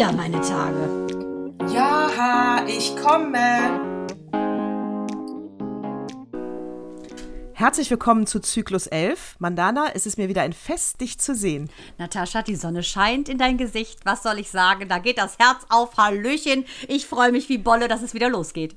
wieder meine Tage. Ja, ich komme. Herzlich willkommen zu Zyklus 11. Mandana, es ist mir wieder ein Fest, dich zu sehen. Natascha, die Sonne scheint in dein Gesicht. Was soll ich sagen? Da geht das Herz auf. Hallöchen. Ich freue mich wie Bolle, dass es wieder losgeht.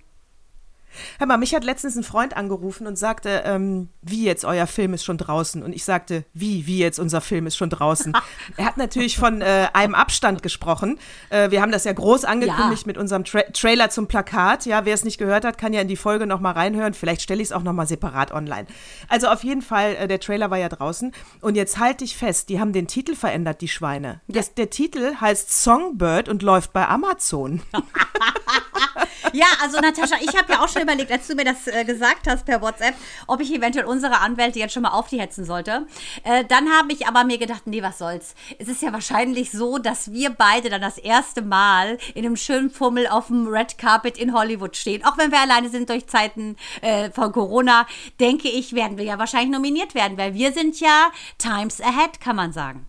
Hör mal, mich hat letztens ein Freund angerufen und sagte, ähm, wie jetzt, euer Film ist schon draußen. Und ich sagte, wie, wie jetzt, unser Film ist schon draußen. er hat natürlich von äh, einem Abstand gesprochen. Äh, wir haben das ja groß angekündigt ja. mit unserem Tra Trailer zum Plakat. Ja, wer es nicht gehört hat, kann ja in die Folge noch mal reinhören. Vielleicht stelle ich es auch noch mal separat online. Also auf jeden Fall, äh, der Trailer war ja draußen. Und jetzt halte ich fest, die haben den Titel verändert, die Schweine. Das, der Titel heißt Songbird und läuft bei Amazon. ja, also Natascha, ich habe ja auch schon überlegt, als du mir das äh, gesagt hast per WhatsApp, ob ich eventuell unsere Anwälte jetzt schon mal auf die hetzen sollte. Äh, dann habe ich aber mir gedacht, nee, was soll's. Es ist ja wahrscheinlich so, dass wir beide dann das erste Mal in einem schönen Fummel auf dem Red Carpet in Hollywood stehen. Auch wenn wir alleine sind durch Zeiten äh, von Corona, denke ich, werden wir ja wahrscheinlich nominiert werden, weil wir sind ja Times Ahead, kann man sagen.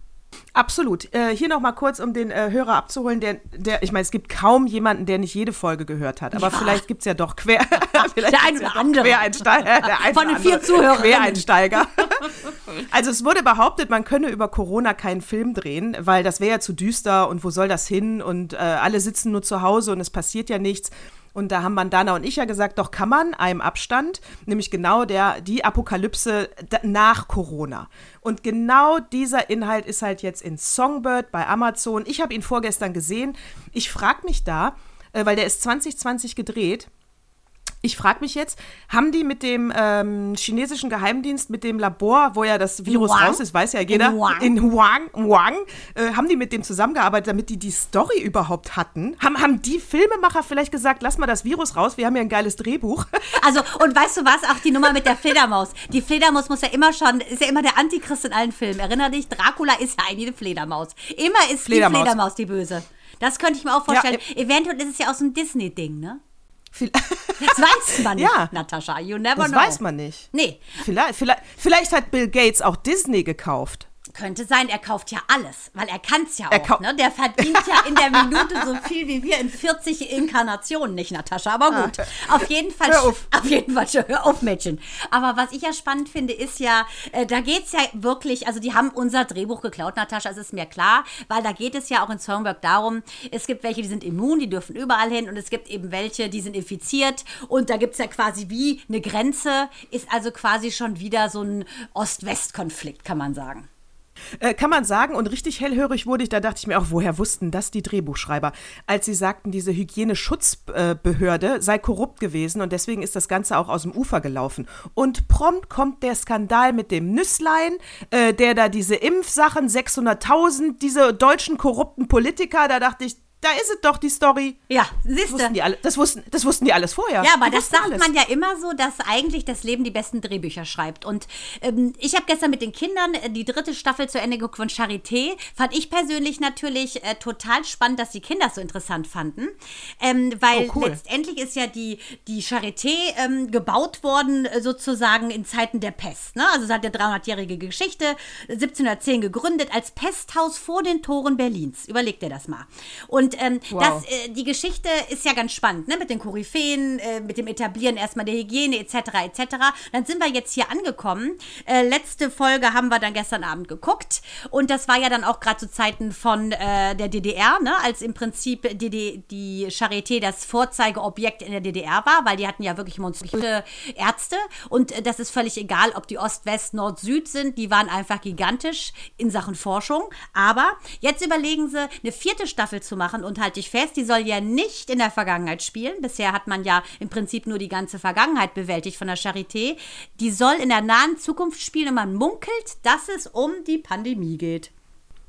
Absolut. Äh, hier noch mal kurz, um den äh, Hörer abzuholen, der, der, ich meine, es gibt kaum jemanden, der nicht jede Folge gehört hat, aber ja. vielleicht gibt es ja doch quer, der ein oder andere. Quereinsteiger, der ein Von den vier Zuhörern. Quereinsteiger. also es wurde behauptet, man könne über Corona keinen Film drehen, weil das wäre ja zu düster und wo soll das hin und äh, alle sitzen nur zu Hause und es passiert ja nichts. Und da haben Mandana und ich ja gesagt, doch kann man einem Abstand, nämlich genau der, die Apokalypse nach Corona. Und genau dieser Inhalt ist halt jetzt in Songbird bei Amazon. Ich habe ihn vorgestern gesehen. Ich frage mich da, äh, weil der ist 2020 gedreht, ich frage mich jetzt, haben die mit dem ähm, chinesischen Geheimdienst, mit dem Labor, wo ja das Virus Huang? raus ist, weiß ja jeder, in Huang, in Huang, Huang äh, haben die mit dem zusammengearbeitet, damit die die Story überhaupt hatten? Haben, haben die Filmemacher vielleicht gesagt, lass mal das Virus raus, wir haben ja ein geiles Drehbuch? Also, und weißt du was, auch die Nummer mit der Fledermaus. Die Fledermaus muss ja immer schon, ist ja immer der Antichrist in allen Filmen. Erinner dich, Dracula ist ja eigentlich eine Fledermaus. Immer ist Fledermaus. die Fledermaus die Böse. Das könnte ich mir auch vorstellen. Ja, Eventuell ist es ja aus dem Disney-Ding, ne? Das weiß man nicht, ja, Natascha. You never das know. Das weiß man nicht. Nee. Vielleicht, vielleicht, vielleicht hat Bill Gates auch Disney gekauft. Könnte sein, er kauft ja alles, weil er kann es ja auch. Ne? Der verdient ja in der Minute so viel wie wir in 40 Inkarnationen, nicht, Natascha? Aber ah. gut. Auf jeden Fall. Hör auf. Auf jeden Fall, hör auf, Mädchen. Aber was ich ja spannend finde, ist ja, äh, da geht es ja wirklich, also die haben unser Drehbuch geklaut, Natascha, es ist mir klar, weil da geht es ja auch in Songberg darum, es gibt welche, die sind immun, die dürfen überall hin und es gibt eben welche, die sind infiziert und da gibt es ja quasi wie eine Grenze, ist also quasi schon wieder so ein Ost-West-Konflikt, kann man sagen. Äh, kann man sagen, und richtig hellhörig wurde ich, da dachte ich mir auch, woher wussten das die Drehbuchschreiber, als sie sagten, diese Hygieneschutzbehörde sei korrupt gewesen und deswegen ist das Ganze auch aus dem Ufer gelaufen. Und prompt kommt der Skandal mit dem Nüsslein, äh, der da diese Impfsachen, 600.000, diese deutschen korrupten Politiker, da dachte ich, da ist es doch die Story. Ja, siehst du. Das wussten, das wussten die alles vorher. Ja, aber die das sagt alles. man ja immer so, dass eigentlich das Leben die besten Drehbücher schreibt. Und ähm, ich habe gestern mit den Kindern äh, die dritte Staffel zu Ende geguckt von Charité. Fand ich persönlich natürlich äh, total spannend, dass die Kinder es so interessant fanden. Ähm, weil oh, cool. letztendlich ist ja die, die Charité ähm, gebaut worden, äh, sozusagen in Zeiten der Pest. Ne? Also es hat eine 300-jährige Geschichte, 1710 gegründet, als Pesthaus vor den Toren Berlins. Überleg dir das mal. Und ähm, wow. das, äh, die Geschichte ist ja ganz spannend, ne? Mit den Koryphäen, äh, mit dem Etablieren erstmal der Hygiene etc. etc. Dann sind wir jetzt hier angekommen. Äh, letzte Folge haben wir dann gestern Abend geguckt und das war ja dann auch gerade zu Zeiten von äh, der DDR, ne? Als im Prinzip die, die, Charité das Vorzeigeobjekt in der DDR war, weil die hatten ja wirklich monströse Ärzte und äh, das ist völlig egal, ob die Ost, West, Nord, Süd sind. Die waren einfach gigantisch in Sachen Forschung. Aber jetzt überlegen sie, eine vierte Staffel zu machen und halte ich fest, die soll ja nicht in der Vergangenheit spielen. Bisher hat man ja im Prinzip nur die ganze Vergangenheit bewältigt von der Charité. Die soll in der nahen Zukunft spielen und man munkelt, dass es um die Pandemie geht.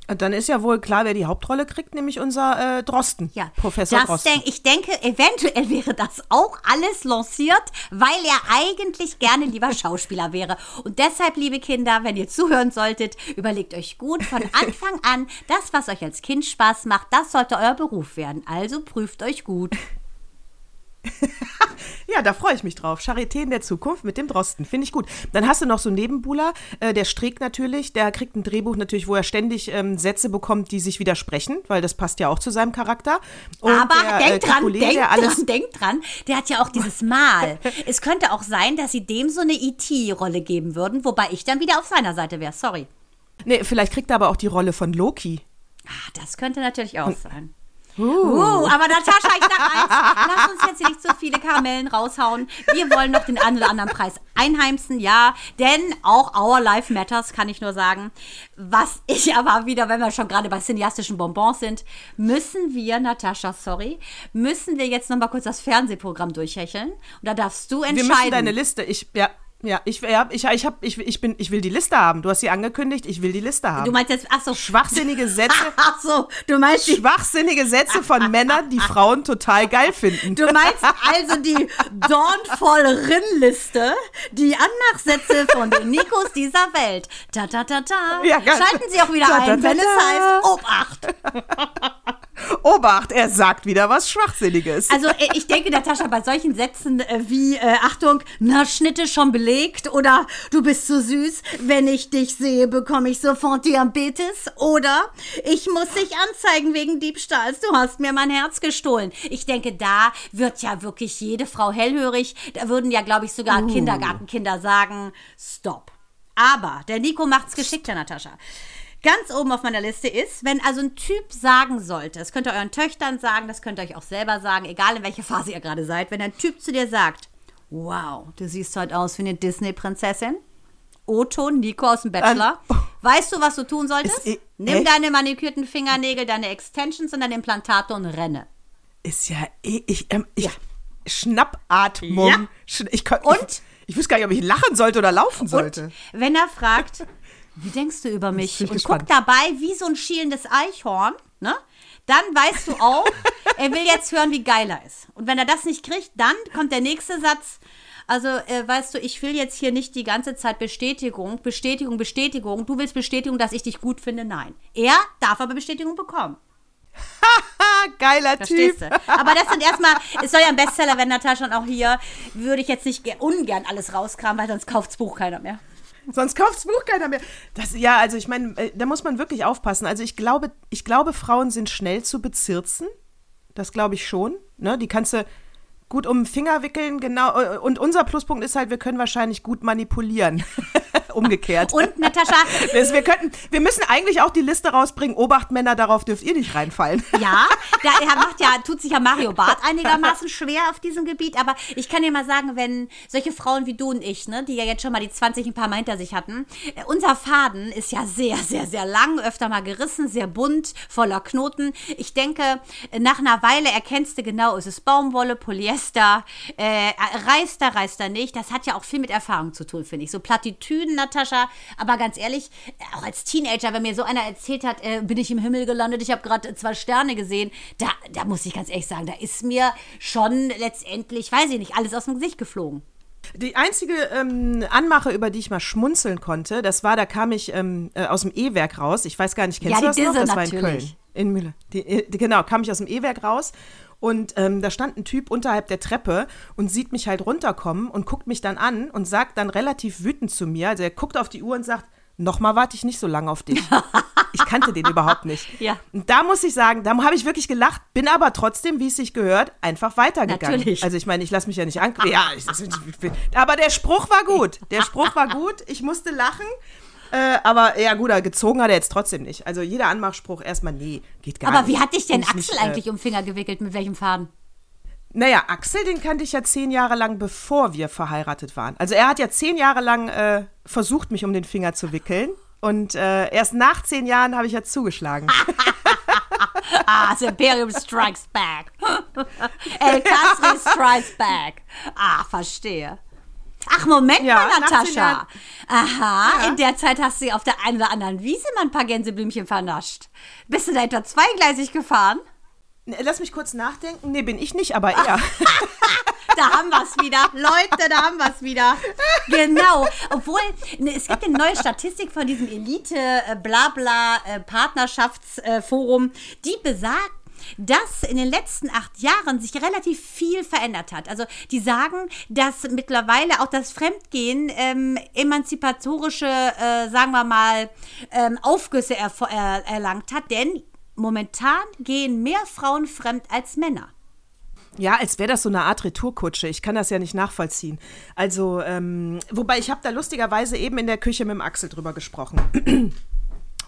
Dann ist ja wohl klar, wer die Hauptrolle kriegt, nämlich unser äh, Drosten, ja, Professor das Drosten. Denk, ich denke, eventuell wäre das auch alles lanciert, weil er eigentlich gerne lieber Schauspieler wäre. Und deshalb, liebe Kinder, wenn ihr zuhören solltet, überlegt euch gut von Anfang an, das, was euch als Kind Spaß macht, das sollte euer Beruf werden. Also prüft euch gut. Ja, da freue ich mich drauf. Charité in der Zukunft mit dem Drosten. Finde ich gut. Dann hast du noch so einen Nebenbuhler, äh, der Streeck natürlich. Der kriegt ein Drehbuch natürlich, wo er ständig ähm, Sätze bekommt, die sich widersprechen, weil das passt ja auch zu seinem Charakter. Und Aber der, denk äh, dran, Capulet, denk dran, denk dran, der hat ja auch dieses Mal. es könnte auch sein, dass sie dem so eine E.T.-Rolle geben würden, wobei ich dann wieder auf seiner Seite wäre. Sorry. Nee, vielleicht kriegt er aber auch die Rolle von Loki. Ah, das könnte natürlich auch sein. Uh, aber Natascha, ich sag eins, lass uns jetzt hier nicht so viele Karamellen raushauen. Wir wollen noch den einen oder anderen Preis einheimsen, ja, denn auch Our Life Matters, kann ich nur sagen. Was ich aber wieder, wenn wir schon gerade bei cineastischen Bonbons sind, müssen wir, Natascha, sorry, müssen wir jetzt noch mal kurz das Fernsehprogramm durchhecheln. Und da darfst du Wir entscheiden. müssen deine Liste. Ich, ja, ja, ich, ja, ich, ich, hab, ich, ich, bin, ich will die Liste haben. Du hast sie angekündigt, ich will die Liste haben. du meinst jetzt, ach so, Schwachsinnige Sätze. ach so, du meinst die Schwachsinnige Sätze von Männern, die Frauen total geil finden. Du meinst also die Dornvoll-Rin-Liste, die Annachsätze von den Nikos dieser Welt. Ta ta ta ta. Ja. Schalten Sie auch wieder Ta, ta, ein, ta, wenn es heißt Obacht. Obacht, er sagt wieder was Schwachsinniges. Also äh, ich denke, Natascha, bei solchen Sätzen äh, wie äh, Achtung, na Schnitte schon belegt oder du bist so süß, wenn ich dich sehe, bekomme ich sofort Diabetes oder ich muss dich anzeigen wegen Diebstahls, du hast mir mein Herz gestohlen. Ich denke, da wird ja wirklich jede Frau hellhörig. Da würden ja, glaube ich, sogar Kindergartenkinder sagen, stopp. Aber der Nico macht's geschickter, Natascha. Ganz oben auf meiner Liste ist, wenn also ein Typ sagen sollte, das könnt ihr euren Töchtern sagen, das könnt ihr euch auch selber sagen, egal in welcher Phase ihr gerade seid, wenn ein Typ zu dir sagt, wow, du siehst heute aus wie eine Disney-Prinzessin. Otto, Nico aus dem Bachelor. Weißt du, was du tun solltest? Ist, Nimm echt? deine manikürten Fingernägel, deine Extensions und dein Implantator und renne. ist ja eh, ich, ähm, ich Schnappatmung. Ja. Ich, kon- Und? Ich, ich wüsste gar nicht, ob ich lachen sollte oder laufen sollte. Und wenn er fragt, wie denkst du über mich? Und gespannt. guckt dabei wie so ein schielendes Eichhorn, ne? Dann weißt du auch, er will jetzt hören, wie geil er ist. Und wenn er das nicht kriegt, dann kommt der nächste Satz. Also, äh, weißt du, ich will jetzt hier nicht die ganze Zeit Bestätigung, Bestätigung, Bestätigung. Du willst Bestätigung, dass ich dich gut finde? Nein. Er darf aber Bestätigung bekommen. Geiler Verstehst Typ. du? Aber das sind erstmal, es soll ja ein Bestseller werden, Natascha, und auch hier würde ich jetzt nicht ge- ungern alles rauskramen, weil sonst kauft's Buch keiner mehr. Sonst kauft das Buch keiner mehr. Das, ja, also ich meine, äh, da muss man wirklich aufpassen. Also ich glaube, ich glaube, Frauen sind schnell zu bezirzen. Das glaube ich schon. Ne? Die kannst du gut um den Finger wickeln, genau. Äh, Und unser Pluspunkt ist halt, wir können wahrscheinlich gut manipulieren. Umgekehrt. Und Natascha, wir, könnten, wir müssen eigentlich auch die Liste rausbringen, Obacht Männer, darauf dürft ihr nicht reinfallen. Ja, da macht ja, tut sich ja Mario Barth einigermaßen schwer auf diesem Gebiet, aber ich kann dir mal sagen, wenn solche Frauen wie du und ich, ne, die ja jetzt schon mal die 20 ein paar Mal hinter sich hatten, äh, unser Faden ist ja sehr, sehr, sehr lang, öfter mal gerissen, sehr bunt, voller Knoten. Ich denke, nach einer Weile erkennst du genau, ist es Baumwolle, Polyester, äh, reißt er, reißt er nicht. Das hat ja auch viel mit Erfahrung zu tun, finde ich. So Plattitüden, Natascha, aber ganz ehrlich, äh, auch als Teenager, wenn mir so einer erzählt hat, äh, bin ich im Himmel gelandet, ich habe gerade zwei Sterne gesehen, da, da muss ich ganz ehrlich sagen, da ist mir schon letztendlich, weiß ich nicht, alles aus dem Gesicht geflogen. Die einzige ähm, Anmache, über die ich mal schmunzeln konnte, das war, da kam ich ähm, äh, aus dem E-Werk raus. Ich weiß gar nicht, kennst Ja, du das noch? Disse Das war in natürlich. Köln. In Mühle. Die, äh, die, genau, kam ich aus dem E-Werk raus. Und ähm, da stand ein Typ unterhalb der Treppe und sieht mich halt runterkommen und guckt mich dann an und sagt dann relativ wütend zu mir, also er guckt auf die Uhr und sagt, nochmal warte ich nicht so lange auf dich. Ich kannte den überhaupt nicht. Ja. Und da muss ich sagen, da habe ich wirklich gelacht, bin aber trotzdem, wie es sich gehört, einfach weitergegangen. Natürlich. Also ich meine, ich lasse mich ja nicht an. Ja, ich, aber der Spruch war gut. Der Spruch war gut. Ich musste lachen. Äh, aber ja, gut, gezogen hat er jetzt trotzdem nicht. Also jeder Anmachspruch erstmal, nee, geht gar Aber nicht. wie hat dich denn Axel nicht, äh, eigentlich um den Finger gewickelt? Mit welchem Faden? Naja, Axel, den kannte ich ja zehn Jahre lang, bevor wir verheiratet waren. Also er hat ja zehn Jahre lang äh, versucht, mich um den Finger zu wickeln. Und äh, erst nach zehn Jahren habe ich ja zugeschlagen. Ah, das Imperium Strikes Back. El Castri Strikes Back. Ah, verstehe. Ach, Moment Ja, mal, Natascha. Aha, in der Zeit hast du auf der einen oder anderen Wiese mal ein paar Gänseblümchen vernascht. Bist du da etwa zweigleisig gefahren? Ne, Lass mich kurz nachdenken. Nee, bin ich nicht, aber er. Da haben wir es wieder. Leute, da haben wir es wieder. Genau. Obwohl, ne, es gibt eine neue Statistik von diesem Elite-Blabla-Partnerschaftsforum, die besagt, dass in den letzten acht Jahren sich relativ viel verändert hat. Also die sagen, dass mittlerweile auch das Fremdgehen ähm, emanzipatorische, äh, sagen wir mal, ähm, Aufgüsse er, er, erlangt hat, denn momentan gehen mehr Frauen fremd als Männer. Ja, als wäre das so eine Art Retourkutsche. Ich kann das ja nicht nachvollziehen. Also, ähm, wobei ich habe da lustigerweise eben in der Küche mit dem Axel drüber gesprochen.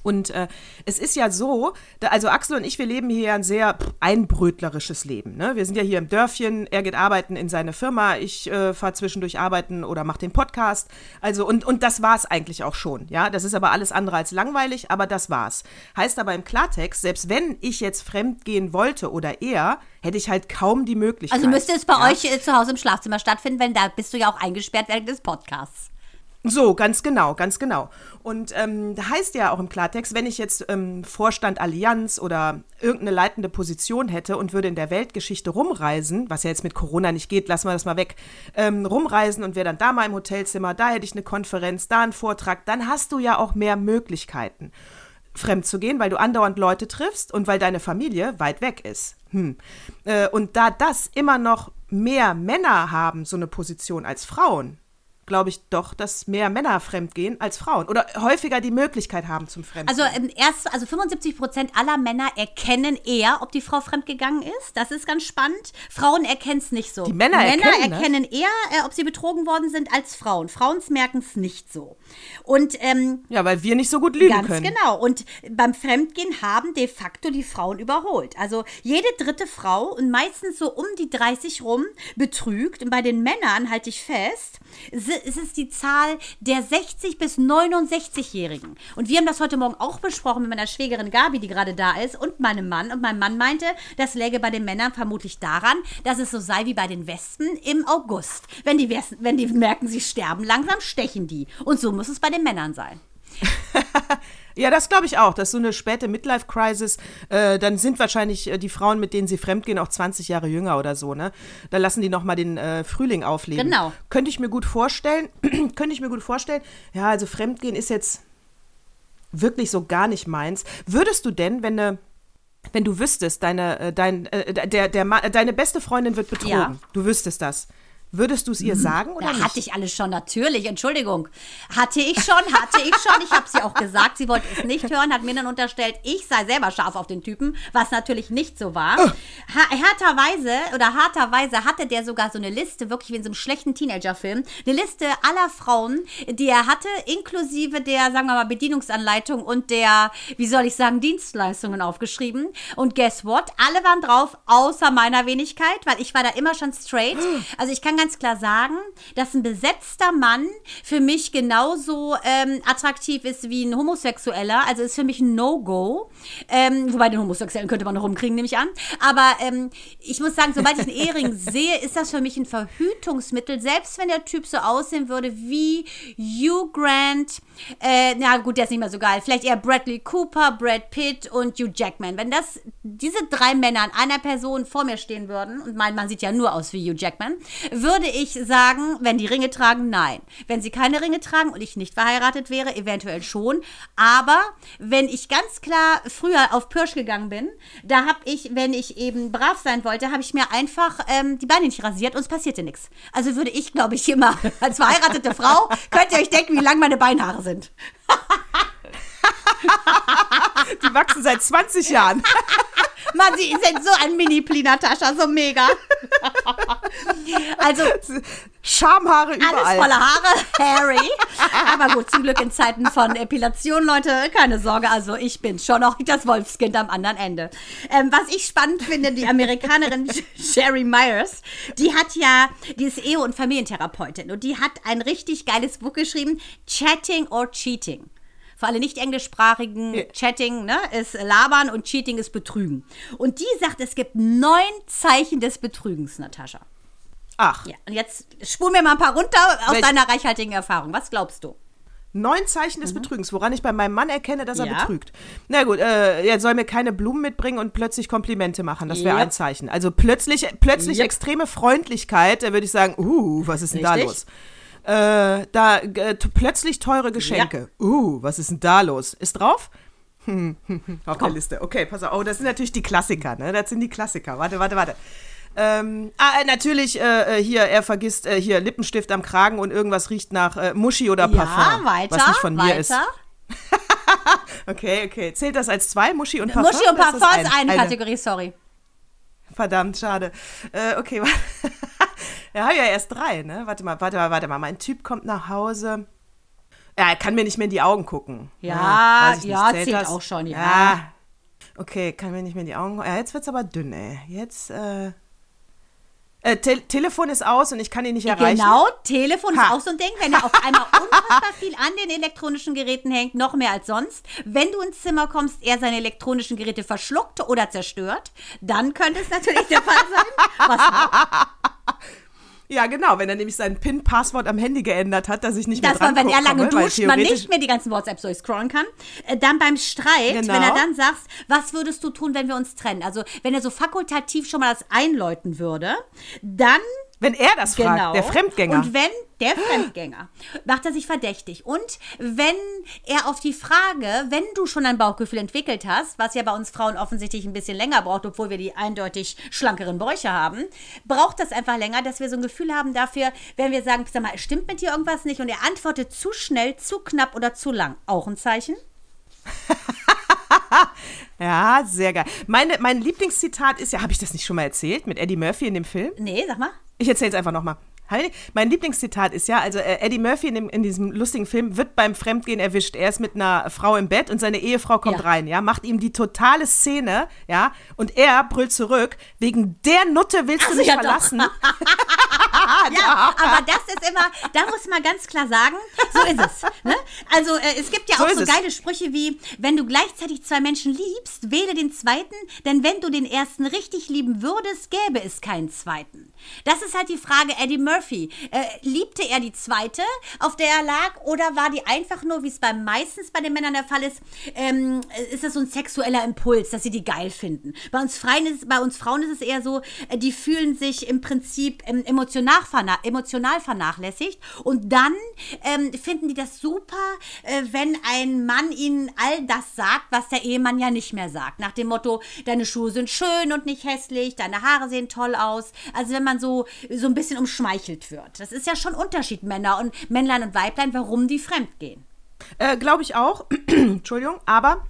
Und äh, es ist ja so, da, also Axel und ich, wir leben hier ein sehr einbrötlerisches Leben. Ne? Wir sind ja hier im Dörfchen, er geht arbeiten in seine Firma, ich äh, fahre zwischendurch arbeiten oder mache den Podcast. Also, und, und das war es eigentlich auch schon. Ja, das ist aber alles andere als langweilig, aber das war's. Heißt aber im Klartext, selbst wenn ich jetzt fremd gehen wollte oder er, hätte ich halt kaum die Möglichkeit. Also müsste es bei ja? euch äh, zu Hause im Schlafzimmer stattfinden, wenn da bist du ja auch eingesperrt während des Podcasts. So, ganz genau, ganz genau. Und ähm, heißt ja auch im Klartext, wenn ich jetzt ähm, Vorstand Allianz oder irgendeine leitende Position hätte und würde in der Weltgeschichte rumreisen, was ja jetzt mit Corona nicht geht, lassen wir das mal weg, ähm, rumreisen und wäre dann da mal im Hotelzimmer, da hätte ich eine Konferenz, da einen Vortrag, dann hast du ja auch mehr Möglichkeiten, fremd zu gehen, weil du andauernd Leute triffst und weil deine Familie weit weg ist. Hm. Äh, und da das immer noch mehr Männer haben, so eine Position als Frauen, glaube ich doch, dass mehr Männer fremdgehen als Frauen oder häufiger die Möglichkeit haben zum Fremdgehen. Also ähm, erst, also 75 Prozent aller Männer erkennen eher, ob die Frau fremdgegangen ist. Das ist ganz spannend. Frauen erkennen es nicht so. Die Männer, Männer erkennen, ne? erkennen ne? eher, äh, ob sie betrogen worden sind als Frauen. Frauen merken es nicht so. Und ähm, ja, weil wir nicht so gut lügen ganz können. Ganz genau. Und beim Fremdgehen haben de facto die Frauen überholt. Also jede dritte Frau und meistens so um die 30 rum betrügt. Und bei den Männern halte ich fest, es ist die Zahl der 60 bis 69-Jährigen. Und wir haben das heute Morgen auch besprochen mit meiner Schwägerin Gabi, die gerade da ist, und meinem Mann. Und mein Mann meinte, das läge bei den Männern vermutlich daran, dass es so sei wie bei den Wespen im August. Wenn die, wenn die merken, sie sterben langsam, stechen die. Und so muss es bei den Männern sein. Ja, das glaube ich auch. Das ist so eine späte Midlife-Crisis. Äh, dann sind wahrscheinlich äh, die Frauen, mit denen sie fremdgehen, auch 20 Jahre jünger oder so, ne? Da lassen die nochmal den äh, Frühling aufleben. Genau. Könnte ich mir gut vorstellen. Könnte ich mir gut vorstellen. Ja, also Fremdgehen ist jetzt wirklich so gar nicht meins. Würdest du denn, wenn eine wenn du wüsstest, deine, äh, dein, äh, der, der, deine beste Freundin wird betrogen, ja. du wüsstest das. Würdest du es ihr mhm. sagen oder ja, nicht? Hatte ich alles schon, natürlich. Entschuldigung. Hatte ich schon, hatte ich schon. Ich habe sie auch gesagt, sie wollte es nicht hören, hat mir dann unterstellt, ich sei selber scharf auf den Typen, was natürlich nicht so war. Oh. Härterweise oder harterweise hatte der sogar so eine Liste, wirklich wie in so einem schlechten Teenager-Film, eine Liste aller Frauen, die er hatte, inklusive der, sagen wir mal, Bedienungsanleitung und der, wie soll ich sagen, Dienstleistungen aufgeschrieben. Und guess what? Alle waren drauf, außer meiner Wenigkeit, weil ich war da immer schon straight. Also ich kann ganz klar sagen, dass ein besetzter Mann für mich genauso ähm, attraktiv ist wie ein Homosexueller. Also ist für mich ein No-Go. Ähm, wobei den Homosexuellen könnte man noch rumkriegen, nehme ich an. Aber ähm, ich muss sagen, sobald ich einen Ehering sehe, ist das für mich ein Verhütungsmittel. Selbst wenn der Typ so aussehen würde wie Hugh Grant. Äh, na gut, der ist nicht mehr so geil. Vielleicht eher Bradley Cooper, Brad Pitt und Hugh Jackman. Wenn das diese drei Männer an einer Person vor mir stehen würden, und mein Mann sieht ja nur aus wie Hugh Jackman, würde ich sagen, wenn die Ringe tragen, nein. Wenn sie keine Ringe tragen und ich nicht verheiratet wäre, eventuell schon. Aber wenn ich ganz klar früher auf Pirsch gegangen bin, da habe ich, wenn ich eben brav sein wollte, habe ich mir einfach ähm, die Beine nicht rasiert und es passierte nichts. Also würde ich, glaube ich, immer als verheiratete Frau, könnt ihr euch denken, wie lang meine Beinhaare sind. Die wachsen seit 20 Jahren. Mann, sie sind so ein Mini-Pli, Natascha, so mega. Also. Schamhaare überall. Alles voller Haare, Harry. Aber gut, zum Glück in Zeiten von Epilation, Leute, keine Sorge. Also ich bin schon noch das Wolfskind am anderen Ende. Ähm, was ich spannend finde, die Amerikanerin Sherry Myers, die hat ja, die ist Ehe- und Familientherapeutin und die hat ein richtig geiles Buch geschrieben, Chatting or Cheating. Für alle nicht englischsprachigen, ja. Chatting ne, ist Labern und Cheating ist Betrügen. Und die sagt, es gibt neun Zeichen des Betrügens, Natascha. Ach. Ja, und jetzt spul mir mal ein paar runter aus Welch? deiner reichhaltigen Erfahrung. Was glaubst du? Neun Zeichen des mhm. Betrügens, woran ich bei meinem Mann erkenne, dass er ja. betrügt. Na gut, äh, er soll mir keine Blumen mitbringen und plötzlich Komplimente machen. Das wäre yep. ein Zeichen. Also plötzlich, plötzlich yep. extreme Freundlichkeit, da würde ich sagen, uh, was ist denn Richtig? da los? Äh, da äh, plötzlich teure Geschenke. Ja. Uh, was ist denn da los? Ist drauf? Auf der Liste. Okay, pass auf. Oh, das sind natürlich die Klassiker, ne? Das sind die Klassiker. Warte, warte, warte. Ähm, ah, äh, natürlich äh, äh, hier, er vergisst äh, hier Lippenstift am Kragen und irgendwas riecht nach äh, Muschi oder Ja, Parfum. weiter, was nicht von mir weiter. ist. Okay, okay. Zählt das als zwei, Muschi und Parfum? Muschi und ist Parfum das ist eine Kategorie, sorry. Verdammt, schade. Äh, okay, warte. Er hat ja erst drei, ne? Warte mal, warte mal, warte mal. Mein Typ kommt nach Hause. Ja, er kann mir nicht mehr in die Augen gucken. Ja, weiß ich ja, Zählt zählt auch schon, ja. ja. Okay, kann mir nicht mehr in die Augen gucken. Ja, jetzt wird's aber dünn, ey. Jetzt, äh. äh Te Telefon ist aus und ich kann ihn nicht erreichen. Genau, Telefon ist Ha. auch so ein Ding, wenn er auf einmal unfassbar viel an den elektronischen Geräten hängt, noch mehr als sonst. Wenn du ins Zimmer kommst, er seine elektronischen Geräte verschluckt oder zerstört, dann könnte es natürlich der Fall sein. Was noch? Ja, genau, wenn er nämlich sein PIN-Passwort am Handy geändert hat, dass ich nicht mehr dass man, wenn er lange weil duscht, man nicht mehr die ganzen WhatsApps durchscrollen kann. Äh, Dann beim Streit, Genau. wenn er dann sagt, was würdest du tun, wenn wir uns trennen? Also wenn er so fakultativ schon mal das einläuten würde, dann Wenn er das fragt, Genau. der Fremdgänger. Und wenn der Fremdgänger macht er sich verdächtig. Und wenn er auf die Frage, wenn du schon ein Bauchgefühl entwickelt hast, was ja bei uns Frauen offensichtlich ein bisschen länger braucht, obwohl wir die eindeutig schlankeren Bäuche haben, braucht das einfach länger, dass wir so ein Gefühl haben dafür, wenn wir sagen, sag mal, stimmt mit dir irgendwas nicht? Und er antwortet zu schnell, zu knapp oder zu lang. Auch ein Zeichen? ja, sehr geil. Meine, mein Lieblingszitat ist ja, habe ich das nicht schon mal erzählt mit Eddie Murphy in dem Film? Nee, sag mal. Ich erzähle es einfach nochmal. Mein Lieblingszitat ist ja, also äh, Eddie Murphy in, dem, in diesem lustigen Film wird beim Fremdgehen erwischt. Er ist mit einer Frau im Bett und seine Ehefrau kommt Ja. rein, ja, macht ihm die totale Szene, ja, und er brüllt zurück, wegen der Nutte willst du mich ja, verlassen. Ja, aber das ist immer, da muss man ganz klar sagen, so ist es. Ne? Also äh, es gibt ja So auch so es. geile Sprüche wie, wenn du gleichzeitig zwei Menschen liebst, wähle den zweiten, denn wenn du den ersten richtig lieben würdest, gäbe es keinen zweiten. Das ist halt die Frage, Eddie Murphy. Äh, liebte er die zweite, auf der er lag, oder war die einfach nur, wie es bei meistens bei den Männern der Fall ist, ähm, ist das so ein sexueller Impuls, dass sie die geil finden. Bei uns, Freien ist, bei uns Frauen ist es eher so, äh, die fühlen sich im Prinzip ähm, emotional, verna emotional vernachlässigt und dann ähm, finden die das super, äh, wenn ein Mann ihnen all das sagt, was der Ehemann ja nicht mehr sagt. Nach dem Motto, deine Schuhe sind schön und nicht hässlich, deine Haare sehen toll aus. Also wenn man so, so ein bisschen umschmeichelt wird. Das ist ja schon Unterschied, Männer und Männlein und Weiblein, warum die fremd gehen. Äh, Glaube ich auch. Entschuldigung, aber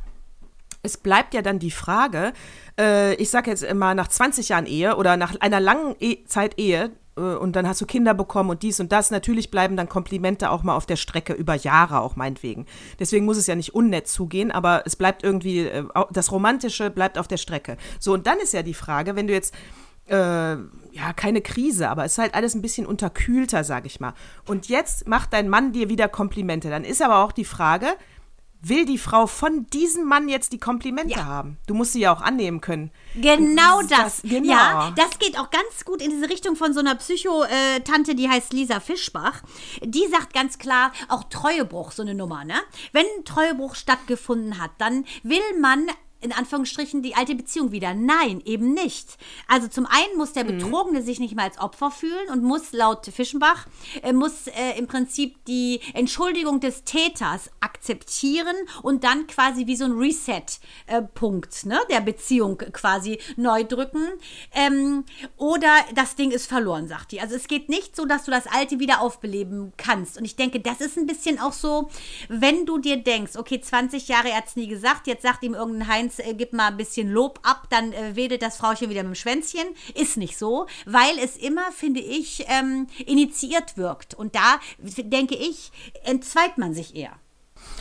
es bleibt ja dann die Frage, äh, ich sage jetzt immer nach 20 Jahren Ehe oder nach einer langen e Zeit Ehe äh, und dann hast du Kinder bekommen und dies und das, natürlich bleiben dann Komplimente auch mal auf der Strecke über Jahre auch meinetwegen. Deswegen muss es ja nicht unnett zugehen, aber es bleibt irgendwie, äh, das Romantische bleibt auf der Strecke. So, und dann ist ja die Frage, wenn du jetzt äh, ja, keine Krise, aber es ist halt alles ein bisschen unterkühlter, sag ich mal. Und jetzt macht dein Mann dir wieder Komplimente. Dann ist aber auch die Frage, will die Frau von diesem Mann jetzt die Komplimente Ja. haben? Du musst sie ja auch annehmen können. Genau das. Das- genau. Ja, das geht auch ganz gut in diese Richtung von so einer Psycho-Tante, die heißt Lisa Fischbach. Die sagt ganz klar, auch Treuebruch, so eine Nummer, ne? Wenn ein Treuebruch stattgefunden hat, dann will man in Anführungsstrichen die alte Beziehung wieder. Nein, eben nicht. Also zum einen muss der Mhm. Betrogene sich nicht mal als Opfer fühlen und muss laut Fischenbach, äh, muss äh, im Prinzip die Entschuldigung des Täters akzeptieren und dann quasi wie so ein Reset-Punkt ne, der Beziehung quasi neu drücken. Ähm, oder das Ding ist verloren, sagt die. Also es geht nicht so, dass du das Alte wieder aufbeleben kannst. Und ich denke, das ist ein bisschen auch so, wenn du dir denkst, okay, 20 Jahre, er hat es nie gesagt, jetzt sagt ihm irgendein Heinz, äh, gib mal ein bisschen Lob ab, dann äh, wedelt das Frauchen wieder mit dem Schwänzchen. Ist nicht so, weil es immer, finde ich, ähm, initiiert wirkt. Und da, denke ich, entzweit man sich eher.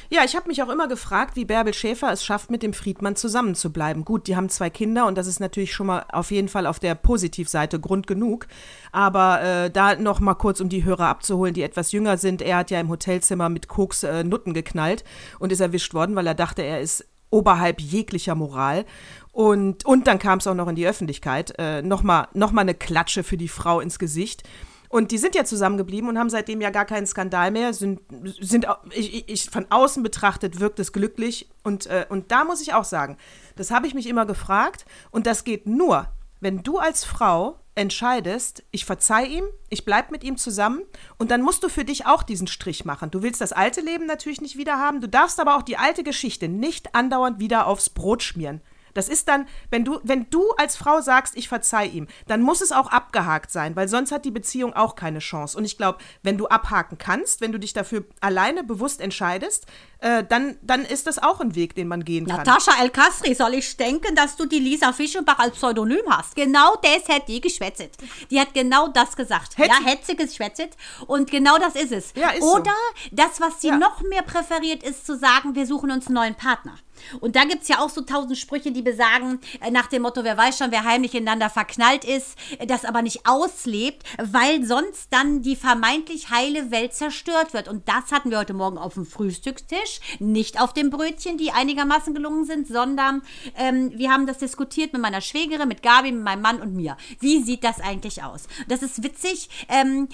Ja, ich habe mich auch immer gefragt, wie Bärbel Schäfer es schafft, mit dem Friedmann zusammenzubleiben. Gut, die haben zwei Kinder und das ist natürlich schon mal auf jeden Fall auf der Positivseite Grund genug. Aber äh, da noch mal kurz, um die Hörer abzuholen, die etwas jünger sind. Er hat ja im Hotelzimmer mit Koks äh, Nutten geknallt und ist erwischt worden, weil er dachte, er ist oberhalb jeglicher Moral. Und, und dann kam es auch noch in die Öffentlichkeit. Äh, Nochmal noch eine Klatsche für die Frau ins Gesicht. Und die sind ja zusammengeblieben und haben seitdem ja gar keinen Skandal mehr. Sind, sind ich- ich, von außen betrachtet wirkt es glücklich. Und, äh, und da muss ich auch sagen, das habe ich mich immer gefragt. Und das geht nur, wenn du als Frau entscheidest, ich verzeih ihm, ich bleib mit ihm zusammen und dann musst du für dich auch diesen Strich machen. Du willst das alte Leben natürlich nicht wieder haben, du darfst aber auch die alte Geschichte nicht andauernd wieder aufs Brot schmieren. Das ist dann, wenn du, wenn du als Frau sagst, ich verzeih ihm, dann muss es auch abgehakt sein, weil sonst hat die Beziehung auch keine Chance. Und ich glaube, wenn du abhaken kannst, wenn du dich dafür alleine bewusst entscheidest, äh, dann, dann ist das auch ein Weg, den man gehen kann. Natascha El Kastri, soll ich denken, dass du die Lisa Fischenbach als Pseudonym hast? Genau das hat die geschwätzet. Die hat genau das gesagt. Hätt ja, hätte sie geschwätzet. Und genau das ist es. Ja, ist so. Oder das, was sie Ja. noch mehr präferiert, ist zu sagen, wir suchen uns einen neuen Partner. Und da gibt es ja auch so tausend Sprüche, die besagen, äh, nach dem Motto, wer weiß schon, wer heimlich ineinander verknallt ist, äh, das aber nicht auslebt, weil sonst dann die vermeintlich heile Welt zerstört wird. Und das hatten wir heute Morgen auf dem Frühstückstisch, nicht auf dem Brötchen, die einigermaßen gelungen sind, sondern ähm, wir haben das diskutiert mit meiner Schwägerin, mit Gabi, mit meinem Mann und mir. Wie sieht das eigentlich aus? Das ist witzig. Ähm,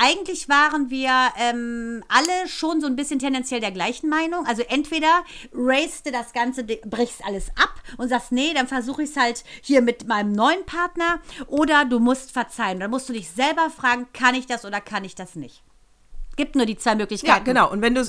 eigentlich waren wir ähm, alle schon so ein bisschen tendenziell der gleichen Meinung. Also entweder racete das Ganze, di- brichst alles ab und sagst, nee, dann versuche ich es halt hier mit meinem neuen Partner oder du musst verzeihen. Dann musst du dich selber fragen, kann ich das oder kann ich das nicht? Gibt nur die zwei Möglichkeiten. Ja, genau. Und wenn du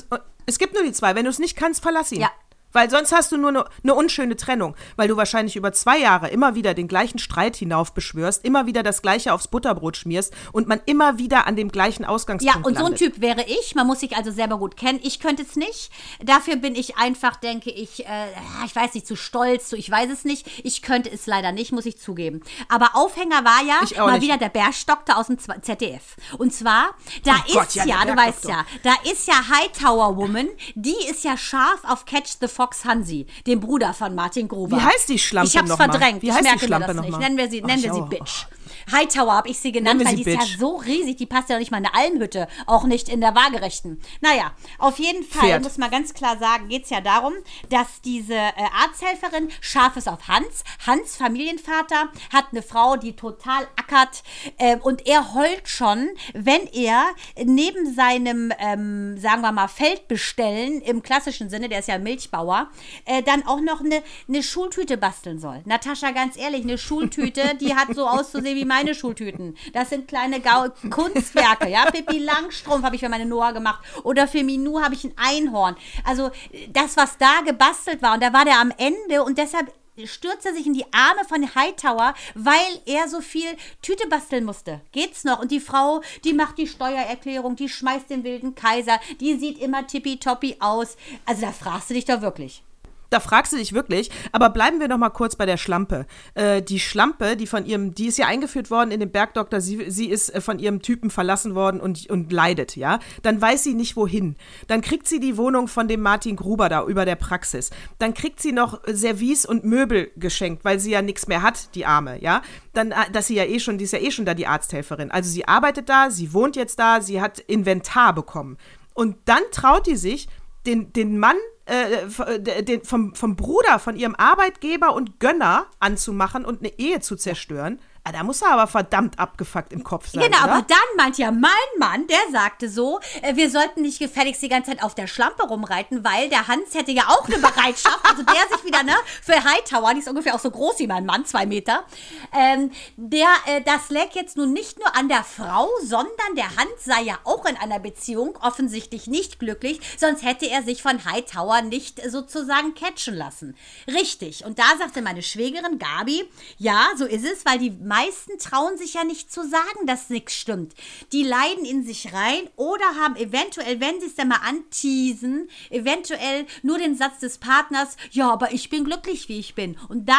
es gibt nur die zwei. Wenn du es nicht kannst, verlass ihn. Ja. Weil sonst hast du nur eine eine unschöne Trennung, weil du wahrscheinlich über zwei Jahre immer wieder den gleichen Streit hinaufbeschwörst, immer wieder das Gleiche aufs Butterbrot schmierst und man immer wieder an dem gleichen Ja, Ausgangspunkt und so ein. Typ wäre ich. Man muss sich also selber gut kennen. Ich könnte es nicht. Dafür bin ich einfach, denke ich, äh, ich weiß nicht, zu stolz, zu, ich weiß es nicht. Ich könnte es leider nicht, muss ich zugeben. Aber Aufhänger war ja mal nicht. wieder der Bergstockter aus dem ZDF. Und zwar, da Oh ist Gott, ja, ja, du weißt ja, da ist ja Hightower Woman, die ist ja scharf auf Catch the Fox Hansi, dem Bruder von Martin Gruber. Wie heißt die Schlampe Ich hab's noch verdrängt. Wie ich heißt die merke Schlampe mir das nicht. Nennen wir sie, Ach, nennen wir ich sie. Bitch. Hightower habe ich sie genannt, weil sie die ist Bitch. ja so riesig, die passt ja nicht mal in eine Almhütte, auch nicht in der Waagerechten. Naja, auf jeden Fall Pferd. muss man ganz klar sagen, geht es ja darum, dass diese äh, Arzthelferin scharf ist auf Hans. Hans, Familienvater, hat eine Frau, die total ackert äh, und er heult schon, wenn er neben seinem, ähm, sagen wir mal, Feldbestellen im klassischen Sinne, der ist ja Milchbauer, äh, dann auch noch eine, eine Schultüte basteln soll. Natascha, ganz ehrlich, eine Schultüte, die hat so auszusehen wie meine Schultüten. Das sind kleine Gau Kunstwerke, ja. Pippi Langstrumpf habe ich für meine Noah gemacht. Oder für Minou habe ich ein Einhorn. Also das, was da gebastelt war, und da war der am Ende und deshalb stürzt er sich in die Arme von Hightower, weil er so viel Tüte basteln musste. Geht's noch? Und die Frau, die macht die Steuererklärung, die schmeißt den wilden Kaiser, die sieht immer tippitoppi aus. Also da fragst du dich doch wirklich. Da fragst du dich wirklich, aber bleiben wir noch mal kurz bei der Schlampe. Äh, die Schlampe, die von ihrem, die ist ja eingeführt worden in den Bergdoktor, sie, sie ist äh, von ihrem Typen verlassen worden und, und leidet, ja. Dann weiß sie nicht wohin. Dann kriegt sie die Wohnung von dem Martin Gruber da über der Praxis. Dann kriegt sie noch Service und Möbel geschenkt, weil sie ja nichts mehr hat, die Arme, ja. Dann, äh, dass sie ja eh schon, die ist ja eh schon da die Arzthelferin. Also sie arbeitet da, sie wohnt jetzt da, sie hat Inventar bekommen. Und dann traut die sich, den, den Mann äh, äh, den, vom, vom Bruder, von ihrem Arbeitgeber und Gönner anzumachen und eine Ehe zu zerstören. Ah, da muss er aber verdammt abgefuckt im Kopf sein. Genau, oder? aber dann meint ja mein Mann, der sagte so, äh, wir sollten nicht gefälligst die ganze Zeit auf der Schlampe rumreiten, weil der Hans hätte ja auch eine Bereitschaft, also der sich wieder, ne, für Hightower, die ist ungefähr auch so groß wie mein Mann, zwei Meter, ähm, der, äh, das lag jetzt nun nicht nur an der Frau, sondern der Hans sei ja auch in einer Beziehung offensichtlich nicht glücklich, sonst hätte er sich von Hightower nicht sozusagen catchen lassen. Richtig. Und da sagte meine Schwägerin Gabi, ja, so ist es, weil die meisten trauen sich ja nicht zu sagen, dass nichts stimmt. Die leiden in sich rein oder haben eventuell, wenn sie es dann mal anteasen, eventuell nur den Satz des Partners, ja, aber ich bin glücklich, wie ich bin. Und dann,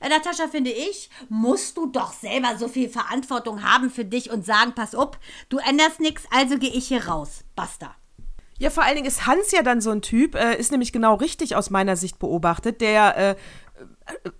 äh, Natascha, finde ich, musst du doch selber so viel Verantwortung haben für dich und sagen, pass auf, du änderst nichts, also gehe ich hier raus. Basta. Ja, vor allen Dingen ist Hans ja dann so ein Typ, äh, ist nämlich genau richtig aus meiner Sicht beobachtet, der, äh,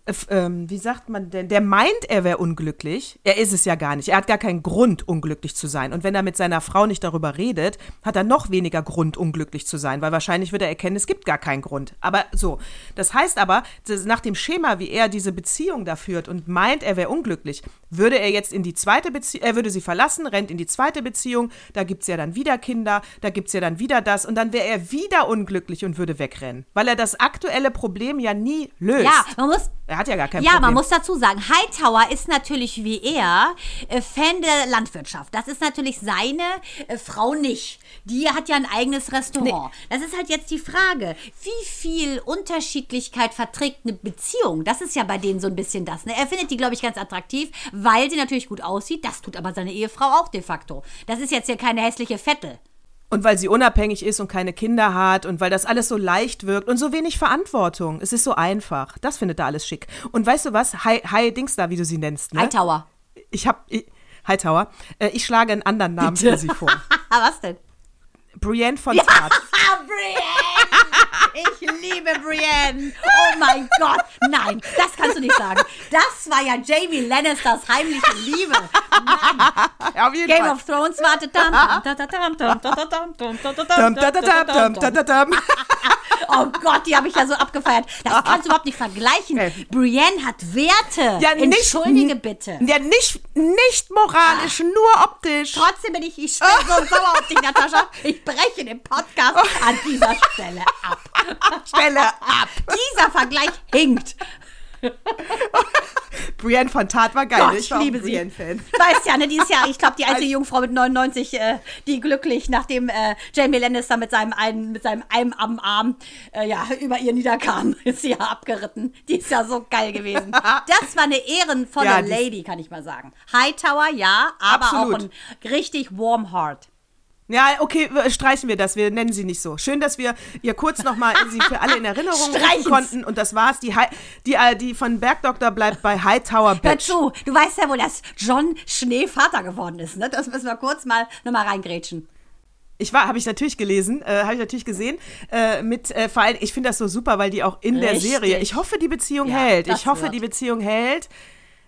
wie sagt man denn, der meint, er wäre unglücklich. Er ist es ja gar nicht. Er hat gar keinen Grund, unglücklich zu sein. Und wenn er mit seiner Frau nicht darüber redet, hat er noch weniger Grund, unglücklich zu sein, weil wahrscheinlich wird er erkennen, es gibt gar keinen Grund. Aber so. Das heißt aber, nach dem Schema, wie er diese Beziehung da führt und meint, er wäre unglücklich, würde er jetzt in die zweite Beziehung, er würde sie verlassen, rennt in die zweite Beziehung, da gibt es ja dann wieder Kinder, da gibt es ja dann wieder das und dann wäre er wieder unglücklich und würde wegrennen, weil er das aktuelle Problem ja nie löst. Ja, Man muss, er hat ja gar kein ja, Problem. man muss dazu sagen, Hightower ist natürlich wie er äh, Fan der Landwirtschaft. Das ist natürlich seine äh, Frau nicht. Die hat ja ein eigenes Restaurant. Das ist halt jetzt die Frage, wie viel Unterschiedlichkeit verträgt eine Beziehung? Das ist ja bei denen so ein bisschen das. Ne? Er findet die, glaube ich, ganz attraktiv, weil sie natürlich gut aussieht. Das tut aber seine Ehefrau auch de facto. Das ist jetzt ja keine hässliche Vettel. Und weil sie unabhängig ist und keine Kinder hat und weil das alles so leicht wirkt und so wenig Verantwortung. Es ist so einfach. Das findet er alles schick. Und weißt du was? Hi, Hi Dings da, wie du sie nennst. Ne? Hightower. Ich hab. Ich, Hightower. Äh, ich schlage einen anderen Namen für sie vor. Was denn? Brienne von Tart. Ah, Brienne! Ich liebe Brienne! Oh mein Gott! Nein, das kannst du nicht sagen. Das war ja Jamie Lannisters heimliche Liebe. Ja, auf jeden Game Fall. of Thrones wartet. Oh Gott, die habe ich ja so abgefeiert. Das kannst du überhaupt nicht vergleichen. Brienne hat Werte. Ja, nicht, Entschuldige bitte. Ja, nicht, nicht moralisch, nur optisch. Trotzdem bin ich, ich bin so sauer auf dich, Natascha. Ich breche den Podcast an dieser Stelle ab. Stelle ab. Dieser Vergleich hinkt. Brienne von Tart war geil. Gott, ich ich liebe sie. Brienne-Fan. Weißt ja, ne, dieses Jahr, ich glaube, die alte Jungfrau mit 99, äh, die glücklich, nachdem äh, Jamie Lannister mit seinem einen, mit seinem einem am Arm äh, ja, über ihr niederkam, ist sie ja abgeritten. Die ist ja so geil gewesen. Das war eine ehrenvolle Ja, Lady, kann ich mal sagen. Hightower, ja, aber Absolut. auch ein richtig warm heart. Ja, okay, streichen wir das. Wir nennen sie nicht so. Schön, dass wir ihr kurz nochmal sie für alle in Erinnerung rufen konnten. Und das war's. Die, Hi die, äh, die von Bergdoktor bleibt bei Hightower Hör Bitch. zu, du weißt ja wohl, dass John Schnee Vater geworden ist, ne? Das müssen wir kurz mal nochmal reingrätschen. Ich war, habe ich natürlich gelesen, äh, habe ich natürlich gesehen. Äh, mit äh, vor allem, ich finde das so super, weil die auch in der Richtig. Serie. Ich hoffe, die Beziehung Ja, hält. Ich hoffe, wird. die Beziehung hält.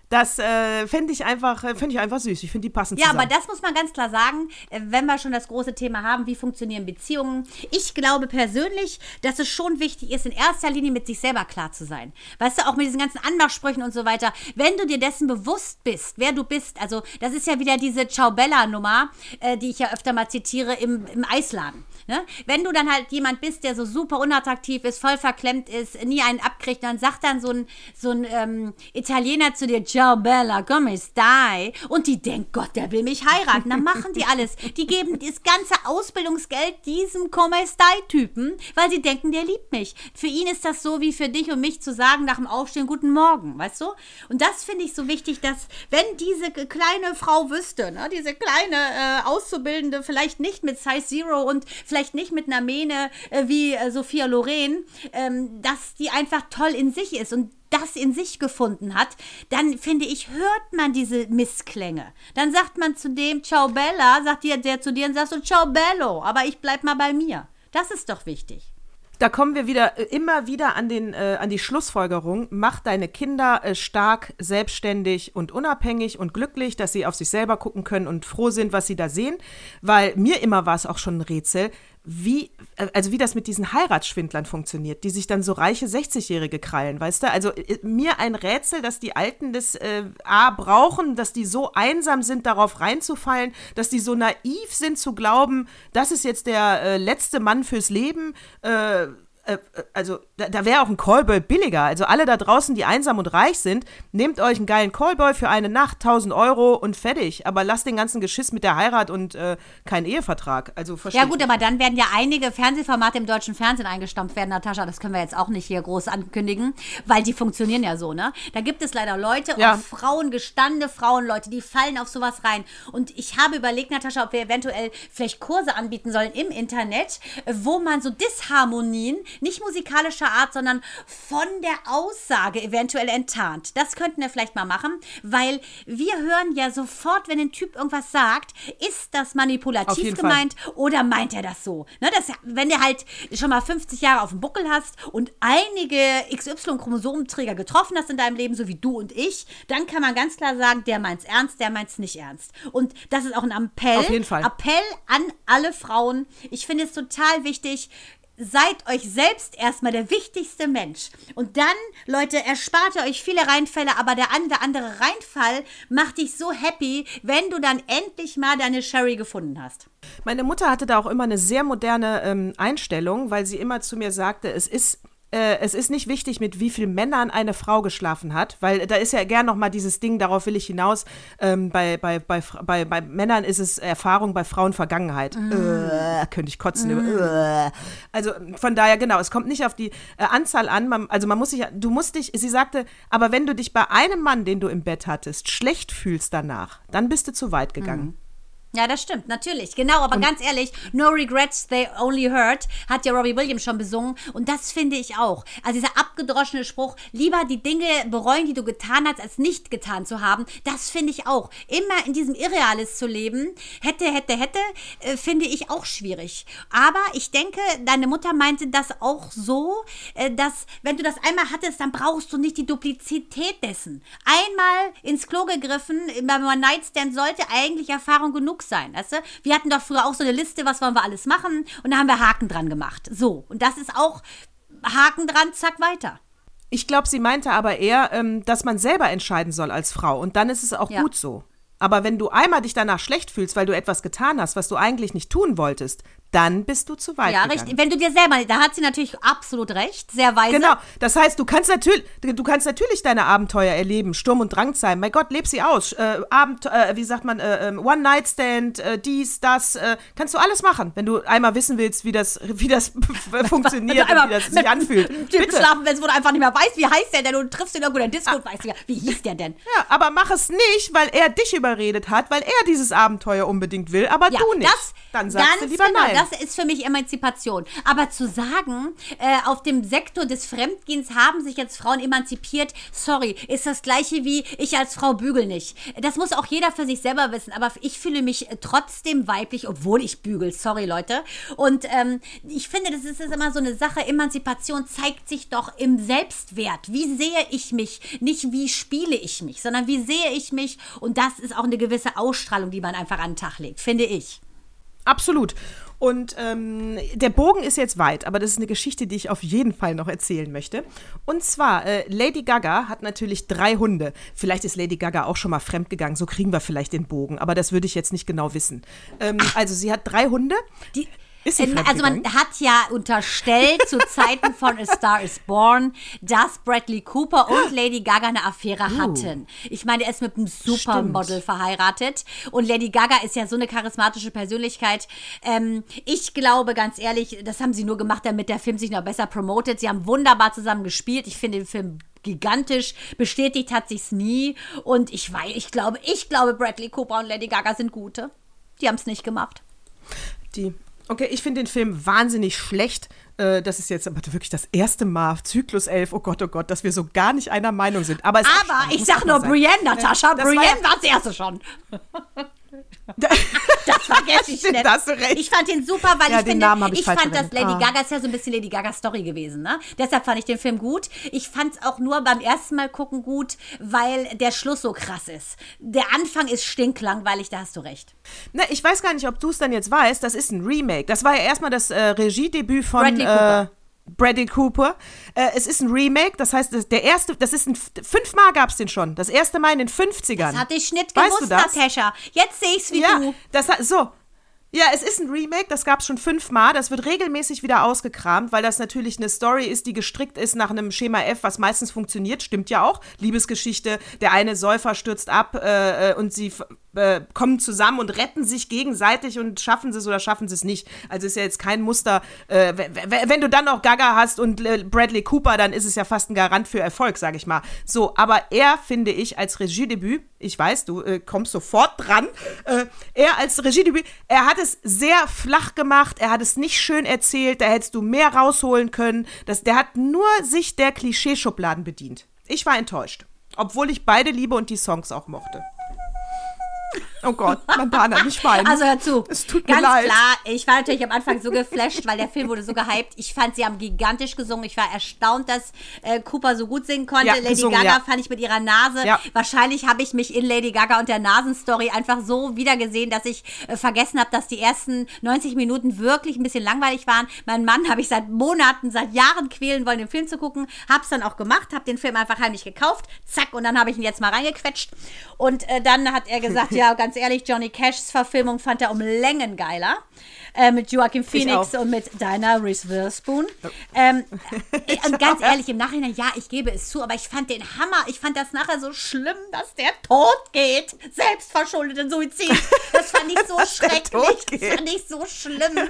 Das äh, fände ich einfach, äh, fände ich einfach süß. Ich finde die passen Ja, zusammen. aber das muss man ganz klar sagen, äh, wenn wir schon das große Thema haben, wie funktionieren Beziehungen. Ich glaube persönlich, dass es schon wichtig ist, in erster Linie mit sich selber klar zu sein. Weißt du, auch mit diesen ganzen Anmachsprüchen und so weiter. Wenn du dir dessen bewusst bist, wer du bist, also das ist ja wieder diese Ciao Bella-Nummer, äh, die ich ja öfter mal zitiere im, im Eisladen. Ne? Wenn du dann halt jemand bist, der so super unattraktiv ist, voll verklemmt ist, nie einen abkriegt, dann sagt dann so ein, so ein ähm, Italiener zu dir, Ciao Bella, come stai? Und die denkt, Gott, der will mich heiraten. Dann machen die alles. Die geben das ganze Ausbildungsgeld diesem come stai-Typen, weil sie denken, der liebt mich. Für ihn ist das so wie für dich und mich zu sagen nach dem Aufstehen, guten Morgen, weißt du? Und das finde ich so wichtig, dass wenn diese kleine Frau wüsste, ne, diese kleine äh, Auszubildende, vielleicht nicht mit Size Zero und vielleicht nicht mit einer Mähne äh, wie äh, Sophia Loren, ähm, dass die einfach toll in sich ist und das in sich gefunden hat, dann finde ich, hört man diese Missklänge. Dann sagt man zu dem, ciao Bella, sagt dir der zu dir und sagst du, ciao Bello, aber ich bleib mal bei mir. Das ist doch wichtig. Da kommen wir wieder äh, immer wieder an, den, äh, an die Schlussfolgerung. Mach deine Kinder äh, stark, selbstständig und unabhängig und glücklich, dass sie auf sich selber gucken können und froh sind, was sie da sehen. Weil mir immer war es auch schon ein Rätsel, wie, äh, also wie das mit diesen Heiratsschwindlern funktioniert, die sich dann so reiche 60-Jährige krallen, weißt du? Also äh, mir ein Rätsel, dass die Alten das äh, A brauchen, dass die so einsam sind, darauf reinzufallen, dass die so naiv sind zu glauben, das ist jetzt der äh, letzte Mann fürs Leben. Äh, äh, also da, da wäre auch ein Callboy billiger. Also alle da draußen, die einsam und reich sind, nehmt euch einen geilen Callboy für eine Nacht, 1000 Euro und fertig. Aber lasst den ganzen Geschiss mit der Heirat und äh, kein Ehevertrag. Also Ja gut, aber dann werden ja einige Fernsehformate im deutschen Fernsehen eingestampft werden, Natascha. Das können wir jetzt auch nicht hier groß ankündigen, weil die funktionieren ja so, ne? Da gibt es leider Leute, Ja. auch Frauen, gestandene Frauen, Leute, die fallen auf sowas rein. Und ich habe überlegt, Natascha, ob wir eventuell vielleicht Kurse anbieten sollen im Internet, wo man so Disharmonien, nicht musikalischer Art, sondern von der Aussage eventuell enttarnt. Das könnten wir vielleicht mal machen, weil wir hören ja sofort, wenn ein Typ irgendwas sagt, ist das manipulativ jeden Fall. gemeint oder meint er das so? Ne, das, wenn du halt schon mal 50 Jahre auf dem Buckel hast und einige XY-Chromosomenträger getroffen hast in deinem Leben, so wie du und ich, dann kann man ganz klar sagen, der meint's ernst, der meint's nicht ernst. Und das ist auch ein Appell. Auf jeden Fall. Appell an alle Frauen. Ich finde es total wichtig, Seid euch selbst erstmal der wichtigste Mensch. Und dann, Leute, erspart ihr euch viele Reinfälle, aber der andere, Reinfall macht dich so happy, wenn du dann endlich mal deine Sherry gefunden hast. Meine Mutter hatte da auch immer eine sehr moderne ähm, Einstellung, weil sie immer zu mir sagte, es ist äh, es ist nicht wichtig, mit wie vielen Männern eine Frau geschlafen hat, weil da ist ja gern noch mal dieses Ding, darauf will ich hinaus, ähm, bei, bei, bei, bei, bei Männern ist es Erfahrung, bei Frauen Vergangenheit. Mm. Äh, könnte ich kotzen. Mm. Über, äh. Also von daher, genau, es kommt nicht auf die äh, Anzahl an, man, also man muss sich, du musst dich, sie sagte, aber wenn du dich bei einem Mann, den du im Bett hattest, schlecht fühlst danach, dann bist du zu weit gegangen. Mm. Ja, das stimmt, natürlich. Genau, aber und ganz ehrlich, No Regrets, They Only Hurt hat ja Robbie Williams schon besungen und das finde ich auch. Also dieser abgedroschene Spruch, lieber die Dinge bereuen, die du getan hast, als nicht getan zu haben, das finde ich auch. Immer in diesem Irreales zu leben, hätte, hätte, hätte, äh, finde ich auch schwierig. Aber ich denke, deine Mutter meinte das auch so, äh, dass wenn du das einmal hattest, dann brauchst du nicht die Duplizität dessen. Einmal ins Klo gegriffen, beim One-Night-Stand sollte eigentlich Erfahrung genug genug sein. Weißt du? Wir hatten doch früher auch so eine Liste, was wollen wir alles machen und da haben wir Haken dran gemacht. So, und das ist auch Haken dran, zack, weiter. Ich glaube, sie meinte aber eher, ähm, dass man selber entscheiden soll als Frau und dann ist es auch ja. gut so. Aber wenn du einmal dich danach schlecht fühlst, weil du etwas getan hast, was du eigentlich nicht tun wolltest, dann bist du zu weit ja, gegangen. richtig. Wenn du dir selber, da hat sie natürlich absolut recht, sehr weise. Genau, das heißt, du kannst natürlich, du kannst natürlich deine Abenteuer erleben, Sturm und Drang sein. Mein Gott, leb sie aus. Äh, Abend, äh, wie sagt man, äh, ähm, One Night Stand, äh, dies, das, äh, kannst du alles machen, wenn du einmal wissen willst, wie das, wie das funktioniert und wie das sich anfühlt. Bitte. schlafen, wenn du einfach nicht mehr weißt, wie heißt der denn? Du triffst ihn irgendwo in der Disco ah. und weißt ja, wie hieß der denn? Ja, aber mach es nicht, weil er dich überredet hat, weil er dieses Abenteuer unbedingt will, aber ja, du nicht. Das, Dann sagst du lieber genau, nein. Das ist für mich Emanzipation. Aber zu sagen, äh, auf dem Sektor des Fremdgehens haben sich jetzt Frauen emanzipiert, sorry, ist das gleiche wie ich als Frau bügel nicht. Das muss auch jeder für sich selber wissen. Aber ich fühle mich trotzdem weiblich, obwohl ich bügel. Sorry, Leute. Und ähm, ich finde, das ist, immer so eine Sache. Emanzipation zeigt sich doch im Selbstwert. Wie sehe ich mich? Nicht wie spiele ich mich, sondern wie sehe ich mich? Und das ist auch eine gewisse Ausstrahlung, die man einfach an den Tag legt, finde ich. Absolut. Und ähm, der Bogen ist jetzt weit, aber das ist eine Geschichte, die ich auf jeden Fall noch erzählen möchte. Und zwar, äh, Lady Gaga hat natürlich drei Hunde. Vielleicht ist Lady Gaga auch schon mal fremdgegangen, so kriegen wir vielleicht den Bogen, aber das würde ich jetzt nicht genau wissen. Ähm, also sie hat drei Hunde. Die ist sie ähm, also man hat ja unterstellt zu Zeiten von A Star is Born, dass Bradley Cooper und Lady Gaga eine Affäre uh. hatten. Ich meine, er ist mit einem Supermodel verheiratet und Lady Gaga ist ja so eine charismatische Persönlichkeit. Ähm, ich glaube ganz ehrlich, das haben sie nur gemacht, damit der Film sich noch besser promotet. Sie haben wunderbar zusammen gespielt. Ich finde den Film gigantisch. Bestätigt hat sich's nie. Und ich weiß, ich glaube, ich glaube, Bradley Cooper und Lady Gaga sind gute. Die haben es nicht gemacht. Die Okay, ich finde den Film wahnsinnig schlecht. Äh, das ist jetzt aber wirklich das erste Mal, Zyklus 11, oh Gott, oh Gott, dass wir so gar nicht einer Meinung sind. Aber, aber ich sag nur Brienne, Natascha. Brienne war das erste schon. das vergesse ich nicht. du recht. Ich fand den super, weil ja, ich finde, ich, ich fand, dass Lady ah. Gaga ist ja so ein bisschen Lady Gaga Story gewesen, ne? Deshalb fand ich den Film gut. Ich fand es auch nur beim ersten Mal gucken gut, weil der Schluss so krass ist. Der Anfang ist stinklangweilig, da hast du recht. Na, ich weiß gar nicht, ob du es dann jetzt weißt, das ist ein Remake. Das war ja erstmal das äh, Regiedebüt von Bradley Cooper. Bradley Cooper. Äh, es ist ein Remake, das heißt, das, der erste, das ist ein, fünfmal gab es den schon. Das erste Mal in den 50ern. Das hatte ich nicht gewusst, weißt das? Natascha. Jetzt sehe ich es wie ja, du. Das, so, ja, es ist ein Remake, das gab es schon fünfmal. Das wird regelmäßig wieder ausgekramt, weil das natürlich eine Story ist, die gestrickt ist nach einem Schema F, was meistens funktioniert. Stimmt ja auch. Liebesgeschichte, der eine Säufer stürzt ab äh, äh und sie äh, kommen zusammen und retten sich gegenseitig und schaffen sie es oder schaffen sie es nicht. Also ist ja jetzt kein Muster. Äh, wenn du dann noch Gaga hast und äh, Bradley Cooper, dann ist es ja fast ein Garant für Erfolg, sag ich mal. So, aber er finde ich als Regiedebüt, ich weiß, du äh, kommst sofort dran, er als Regiedebüt, er hat es sehr flach gemacht, er hat es nicht schön erzählt, da hättest du mehr rausholen können. Das, der hat nur sich der Klischeeschubladen bedient. Ich war enttäuscht. Obwohl ich beide liebe und die Songs auch mochte. Oh Gott, Montana, nicht weinen. Also hör zu. Es tut Ganz mir leid. klar, ich war natürlich am Anfang so geflasht, weil der Film wurde so gehypt. Ich fand, sie haben gigantisch gesungen. Ich war erstaunt, dass äh, Cooper so gut singen konnte. Ja, Lady gesungen, Gaga ja. fand ich mit ihrer Nase. Ja. Wahrscheinlich habe ich mich in Lady Gaga und der Nasenstory einfach so wiedergesehen, dass ich äh, vergessen habe, dass die ersten 90 Minuten wirklich ein bisschen langweilig waren. Mein Mann habe ich seit Monaten, seit Jahren quälen wollen, den Film zu gucken. Hab's dann auch gemacht, habe den Film einfach heimlich gekauft. Zack, und dann habe ich ihn jetzt mal reingequetscht. Und äh, dann hat er gesagt, ja, ganz ehrlich, Johnny Cashs Verfilmung fand er um Längen geiler. Äh, mit Joaquin Phoenix und mit Dinah Reese Witherspoon. Ähm, äh, und ganz ehrlich, im Nachhinein, ja, ich gebe es zu, aber ich fand den Hammer. Ich fand das nachher so schlimm, dass der tot geht. Selbstverschuldeten Suizid. Das fand ich so schrecklich. Das fand ich so schlimm.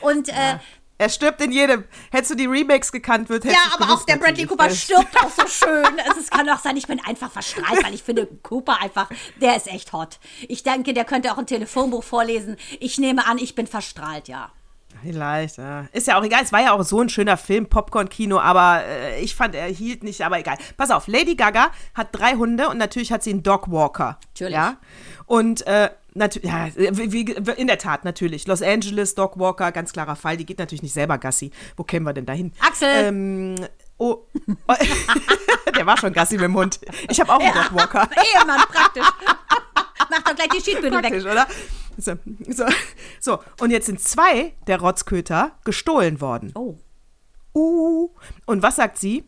Und äh, Er stirbt in jedem. Hättest du die Remakes gekannt, wird ja, aber auch der Bradley Cooper stirbt. stirbt auch so schön. Also es kann auch sein, ich bin einfach verstrahlt, weil ich finde Cooper einfach, der ist echt hot. Ich denke, der könnte auch ein Telefonbuch vorlesen. Ich nehme an, ich bin verstrahlt, ja. Vielleicht, ja. Ist ja auch egal. Es war ja auch so ein schöner Film, Popcorn-Kino, aber äh, ich fand, er hielt nicht, aber egal. Pass auf, Lady Gaga hat drei Hunde und natürlich hat sie einen Dogwalker. Natürlich. Ja. Und äh, natürlich, ja, wie, in der Tat, natürlich. Los Angeles, Dogwalker, ganz klarer Fall. Die geht natürlich nicht selber Gassi. Wo kämen wir denn dahin? Axel! Ähm, oh. der war schon Gassi mit dem Hund. Ich habe auch einen Dogwalker. Ehemann, praktisch. Mach doch gleich die Schiedbündel weg. Praktisch, oder? So, so, so, und jetzt sind zwei der Rotzköter gestohlen worden. Oh. Uh. Und was sagt sie?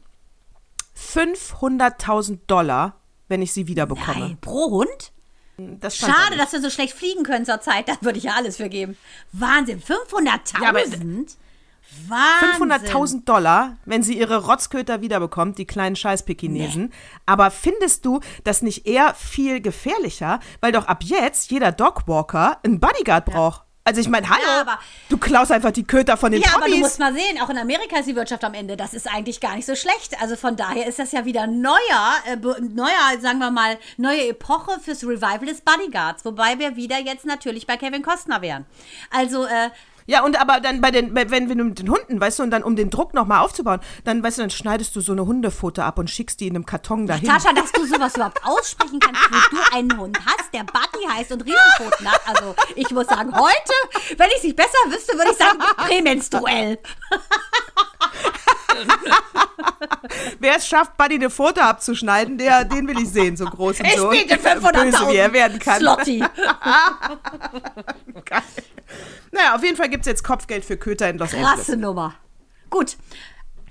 500.000 Dollar, wenn ich sie wiederbekomme. Nein, pro Hund? Das Schade, dass wir so schlecht fliegen können zur Zeit. Da würde ich ja alles für geben. Wahnsinn, 500.000? Ja, Wahnsinn. 500.000 Dollar, wenn sie ihre Rotzköter wiederbekommt, die kleinen Scheißpekinesen. Aber findest du das nicht eher viel gefährlicher, weil doch ab jetzt jeder Dogwalker einen Bodyguard braucht? Also ich meine, hallo, Ja, aber- du klaust einfach die Köter von den Ja, aber du Promis. musst mal sehen, auch in Amerika ist die Wirtschaft am Ende. Das ist eigentlich gar nicht so schlecht. Also von daher ist das ja wieder neuer, äh, neuer, sagen wir mal, neue Epoche fürs Revival des Bodyguards. Wobei wir wieder jetzt natürlich bei Kevin Costner wären. Also, äh, Ja, und aber dann bei den, wenn, wenn du mit den Hunden, weißt du, und dann um den Druck nochmal aufzubauen, dann, weißt du, dann schneidest du so eine Hundefoto ab und schickst die in einem Karton dahin. Tascha, dass du sowas überhaupt aussprechen kannst, wo du einen Hund hast, der Buddy heißt und Riesenpfoten hat. Also, ich muss sagen, heute, wenn ich es nicht besser wüsste, würde ich sagen, prämenstruell. Wer es schafft, Buddy eine Foto abzuschneiden, der, den will ich sehen, so groß und Ich so biete böse, wie er 500.000 werden kann. Slotty. Geil. Naja, auf jeden Fall gibt es jetzt Kopfgeld für Köter in Los Angeles. Krasse Nummer. Gut.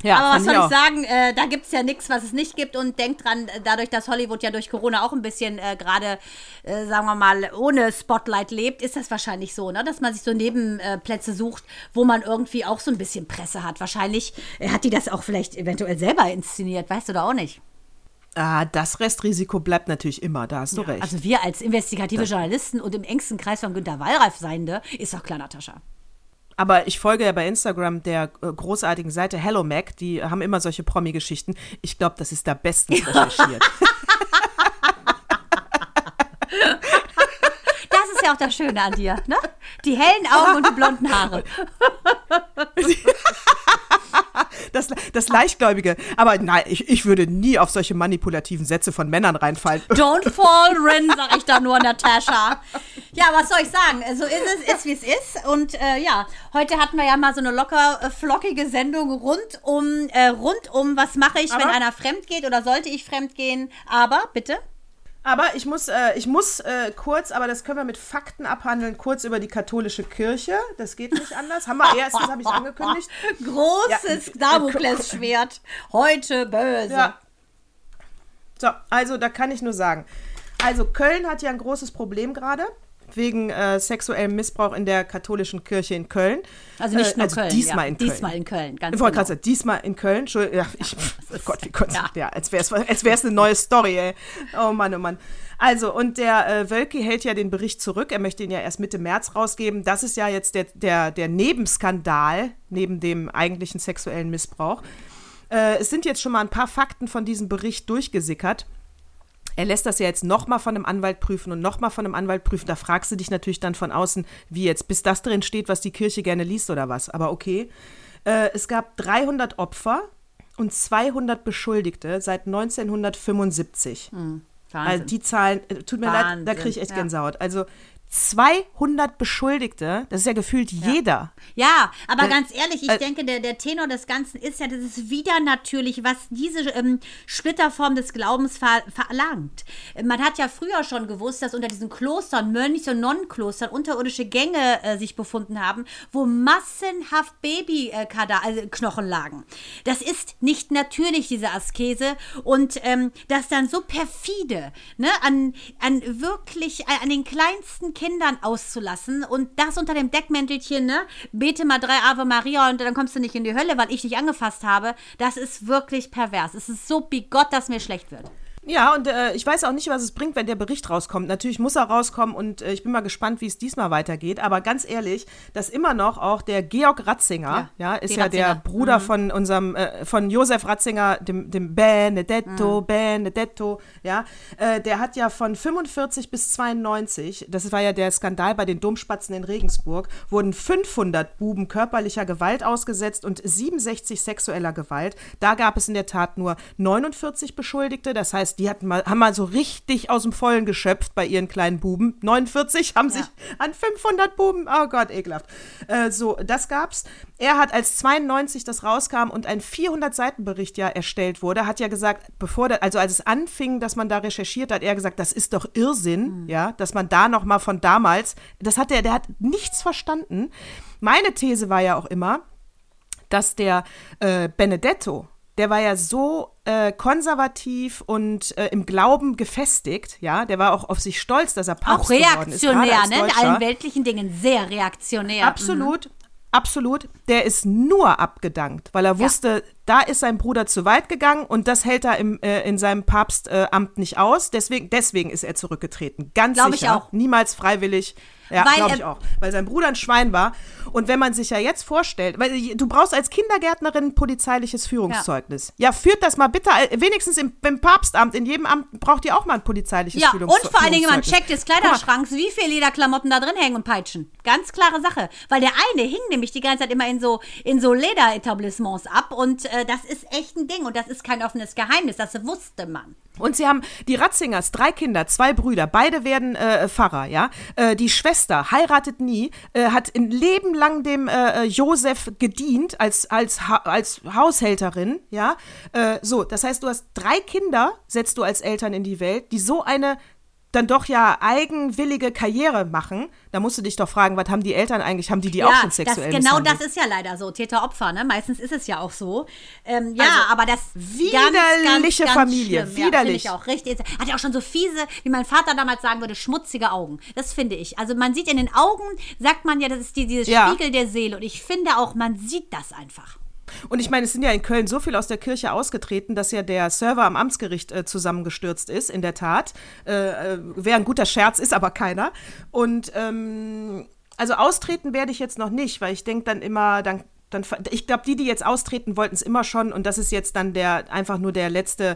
Ja, Aber was soll ich auch. sagen? Äh, da gibt es ja nichts, was es nicht gibt. Und denkt dran, äh, dadurch, dass Hollywood ja durch Corona auch ein bisschen äh, gerade, äh, sagen wir mal, ohne Spotlight lebt, ist das wahrscheinlich so, ne? dass man sich so Nebenplätze sucht, wo man irgendwie auch so ein bisschen Presse hat. Wahrscheinlich äh, hat die das auch vielleicht eventuell selber inszeniert, weißt du da auch nicht. Ah, das Restrisiko bleibt natürlich immer, da hast du recht. Also wir als investigative Journalisten und im engsten Kreis von Günter Wallreif Seiende, ist doch klar, Natascha. Aber ich folge ja bei Instagram der äh, großartigen Seite Hello Mac, die haben immer solche Promi-Geschichten. Ich glaube, das ist da bestens recherchiert. Das ist ja auch das Schöne an dir, ne? Die hellen Augen und die blonden Haare. Das, das Leichtgläubige. Aber nein, ich, ich würde nie auf solche manipulativen Sätze von Männern reinfallen. Don't fall in, sag ich da nur, Natascha. Ja, was soll ich sagen? So ist es, ist wie es ist. Und äh, ja, heute hatten wir ja mal so eine locker äh, flockige Sendung rund um, äh, rund um, was mache ich, wenn Aber- einer fremd geht oder sollte ich fremd gehen. Aber, bitte? Aber ich muss, äh, ich muss äh, kurz, aber das können wir mit Fakten abhandeln, kurz über die katholische Kirche. Das geht nicht anders. Haben wir erstens, habe ich angekündigt. Großes Ja, Damoklesschwert. Heute böse. Ja. So, also da kann ich nur sagen. Also Köln hat ja ein großes Problem gerade wegen äh, sexuellem Missbrauch in der katholischen Kirche in Köln. Also nicht Äh, nur also Köln. Diesmal ja. in Köln. Diesmal in Köln, ganz Ich wollte genau. gerade sagen, diesmal in Köln. Entschuldigung, ja, ich, oh Gott, wie kurz. ja. Ja, als wäre es als wär's eine neue Story, ey. Oh Mann, oh Mann. Also, und der äh, Wölki hält ja den Bericht zurück. Er möchte ihn ja erst Mitte März rausgeben. Das ist ja jetzt der, der, der Nebenskandal neben dem eigentlichen sexuellen Missbrauch. Äh, es sind jetzt schon mal ein paar Fakten von diesem Bericht durchgesickert. Er lässt das ja jetzt nochmal von einem Anwalt prüfen und nochmal von einem Anwalt prüfen. Da fragst du dich natürlich dann von außen, wie jetzt, bis das drin steht, was die Kirche gerne liest oder was. Aber okay. Äh, es gab 300 Opfer und 200 Beschuldigte seit 1975. Wahnsinn. Also die Zahlen, äh, tut mir leid, da Wahnsinn, kriege ich echt ja. Gänsehaut. Also 200 Beschuldigte, das ist ja gefühlt jeder. Ja, aber Äh, ganz ehrlich, ich äh, denke, der, der Tenor des Ganzen ist ja, das ist wieder natürlich, was diese ähm, Splitterform des Glaubens ver verlangt. Man hat ja früher schon gewusst, dass unter diesen Klostern, Mönchs- und Nonnenklostern, unterirdische Gänge äh, sich befunden haben, wo massenhaft Babyknochen also Knochen lagen. Das ist nicht natürlich, diese Askese. Und ähm, das dann so perfide, ne, an, an wirklich, an den kleinsten Kindern auszulassen und das unter dem Deckmäntelchen, ne, bete mal drei Ave Maria und dann kommst du nicht in die Hölle, weil ich dich angefasst habe, das ist wirklich pervers. Es ist so bigott, dass mir schlecht wird. Ja, und äh, ich weiß auch nicht, was es bringt, wenn der Bericht rauskommt. Natürlich muss er rauskommen und äh, ich bin mal gespannt, wie es diesmal weitergeht. Aber ganz ehrlich, dass immer noch auch der Georg Ratzinger, ja, Ja, ist ja der Ratzinger. Bruder von unserem, äh, von Josef Ratzinger, dem, dem Benedetto, Benedetto, ja, äh, der hat ja von 45 bis 92, das war ja der Skandal bei den Domspatzen in Regensburg, wurden 500 Buben körperlicher Gewalt ausgesetzt und 67 sexueller Gewalt. Da gab es in der Tat nur 49 Beschuldigte, das heißt, die hatten mal, haben mal so richtig aus dem Vollen geschöpft bei ihren kleinen Buben. 49 haben sich an 500 Buben, oh Gott, ekelhaft. Äh, so, das gab's. Er hat, als 92 das rauskam und ein 400-Seiten-Bericht ja erstellt wurde, hat ja gesagt, bevor, der, also als es anfing, dass man da recherchiert hat, er gesagt, das ist doch Irrsinn, ja, dass man da noch mal von damals, das hat er, der hat nichts verstanden. Meine These war ja auch immer, dass der äh, Benedetto, der war ja so äh, konservativ und äh, im Glauben gefestigt, ja, der war auch auf sich stolz, dass er Papst Auch ist, gerade reaktionär, ne? In allen weltlichen Dingen sehr reaktionär. Absolut, absolut. Der ist nur abgedankt, weil er wusste, da ist sein Bruder zu weit gegangen und das hält er im, äh, in seinem Papstamt äh, nicht aus. Deswegen, deswegen ist er zurückgetreten. Ganz Glaub ich sicher. auch. Niemals freiwillig. Ja, glaube ich auch. Weil sein Bruder ein Schwein war. Und wenn man sich ja jetzt vorstellt, weil äh, du brauchst als Kindergärtnerin ein polizeiliches Führungszeugnis. Ja, führt das mal bitte, äh, wenigstens im, im Papstamt, in jedem Amt braucht ihr auch mal ein polizeiliches Ja, und Führungszeugnis. vor allen Dingen, man checkt des Kleiderschranks, wie viel Lederklamotten da drin hängen und peitschen. Ganz klare Sache. Weil der eine hing nämlich die ganze Zeit immer in so, in so Lederetablissements ab und äh, das ist echt ein Ding und das ist kein offenes Geheimnis, das wusste man. Und sie haben die Ratzingers, drei Kinder, zwei Brüder, beide werden äh, Pfarrer, ja. Äh, die Schwester heiratet nie, äh, hat ein Leben lang dem äh, äh, Josef gedient als, als, ha als Haushälterin, ja. Äh, so, das heißt, du hast drei Kinder, setzt du als Eltern in die Welt, die so eine dann doch ja eigenwillige Karriere machen, da musst du dich doch fragen, was haben die Eltern eigentlich, haben die die auch schon sexuell das, genau das ist ja leider so, Täter-Opfer, ne? Meistens ist es ja auch so. Ähm, ja, Also, aber das widerliche Familie, schlimm. Ja, widerlich. finde ich auch richtig. Hat ja auch schon so fiese, wie mein Vater damals sagen würde, schmutzige Augen. Das finde ich. Also man sieht in den Augen, sagt man ja, das ist die, dieses Ja. Spiegel der Seele. Und ich finde auch, man sieht das einfach. Und ich meine, es sind ja in Köln so viel aus der Kirche ausgetreten, dass ja der Server am Amtsgericht äh, zusammengestürzt ist, in der Tat. Äh, äh, Wäre ein guter Scherz, ist aber keiner. Und ähm, also austreten werde ich jetzt noch nicht, weil ich denke dann immer, dann. Dann, ich glaube, die, die jetzt austreten, wollten es immer schon und das ist jetzt dann der einfach nur der letzte,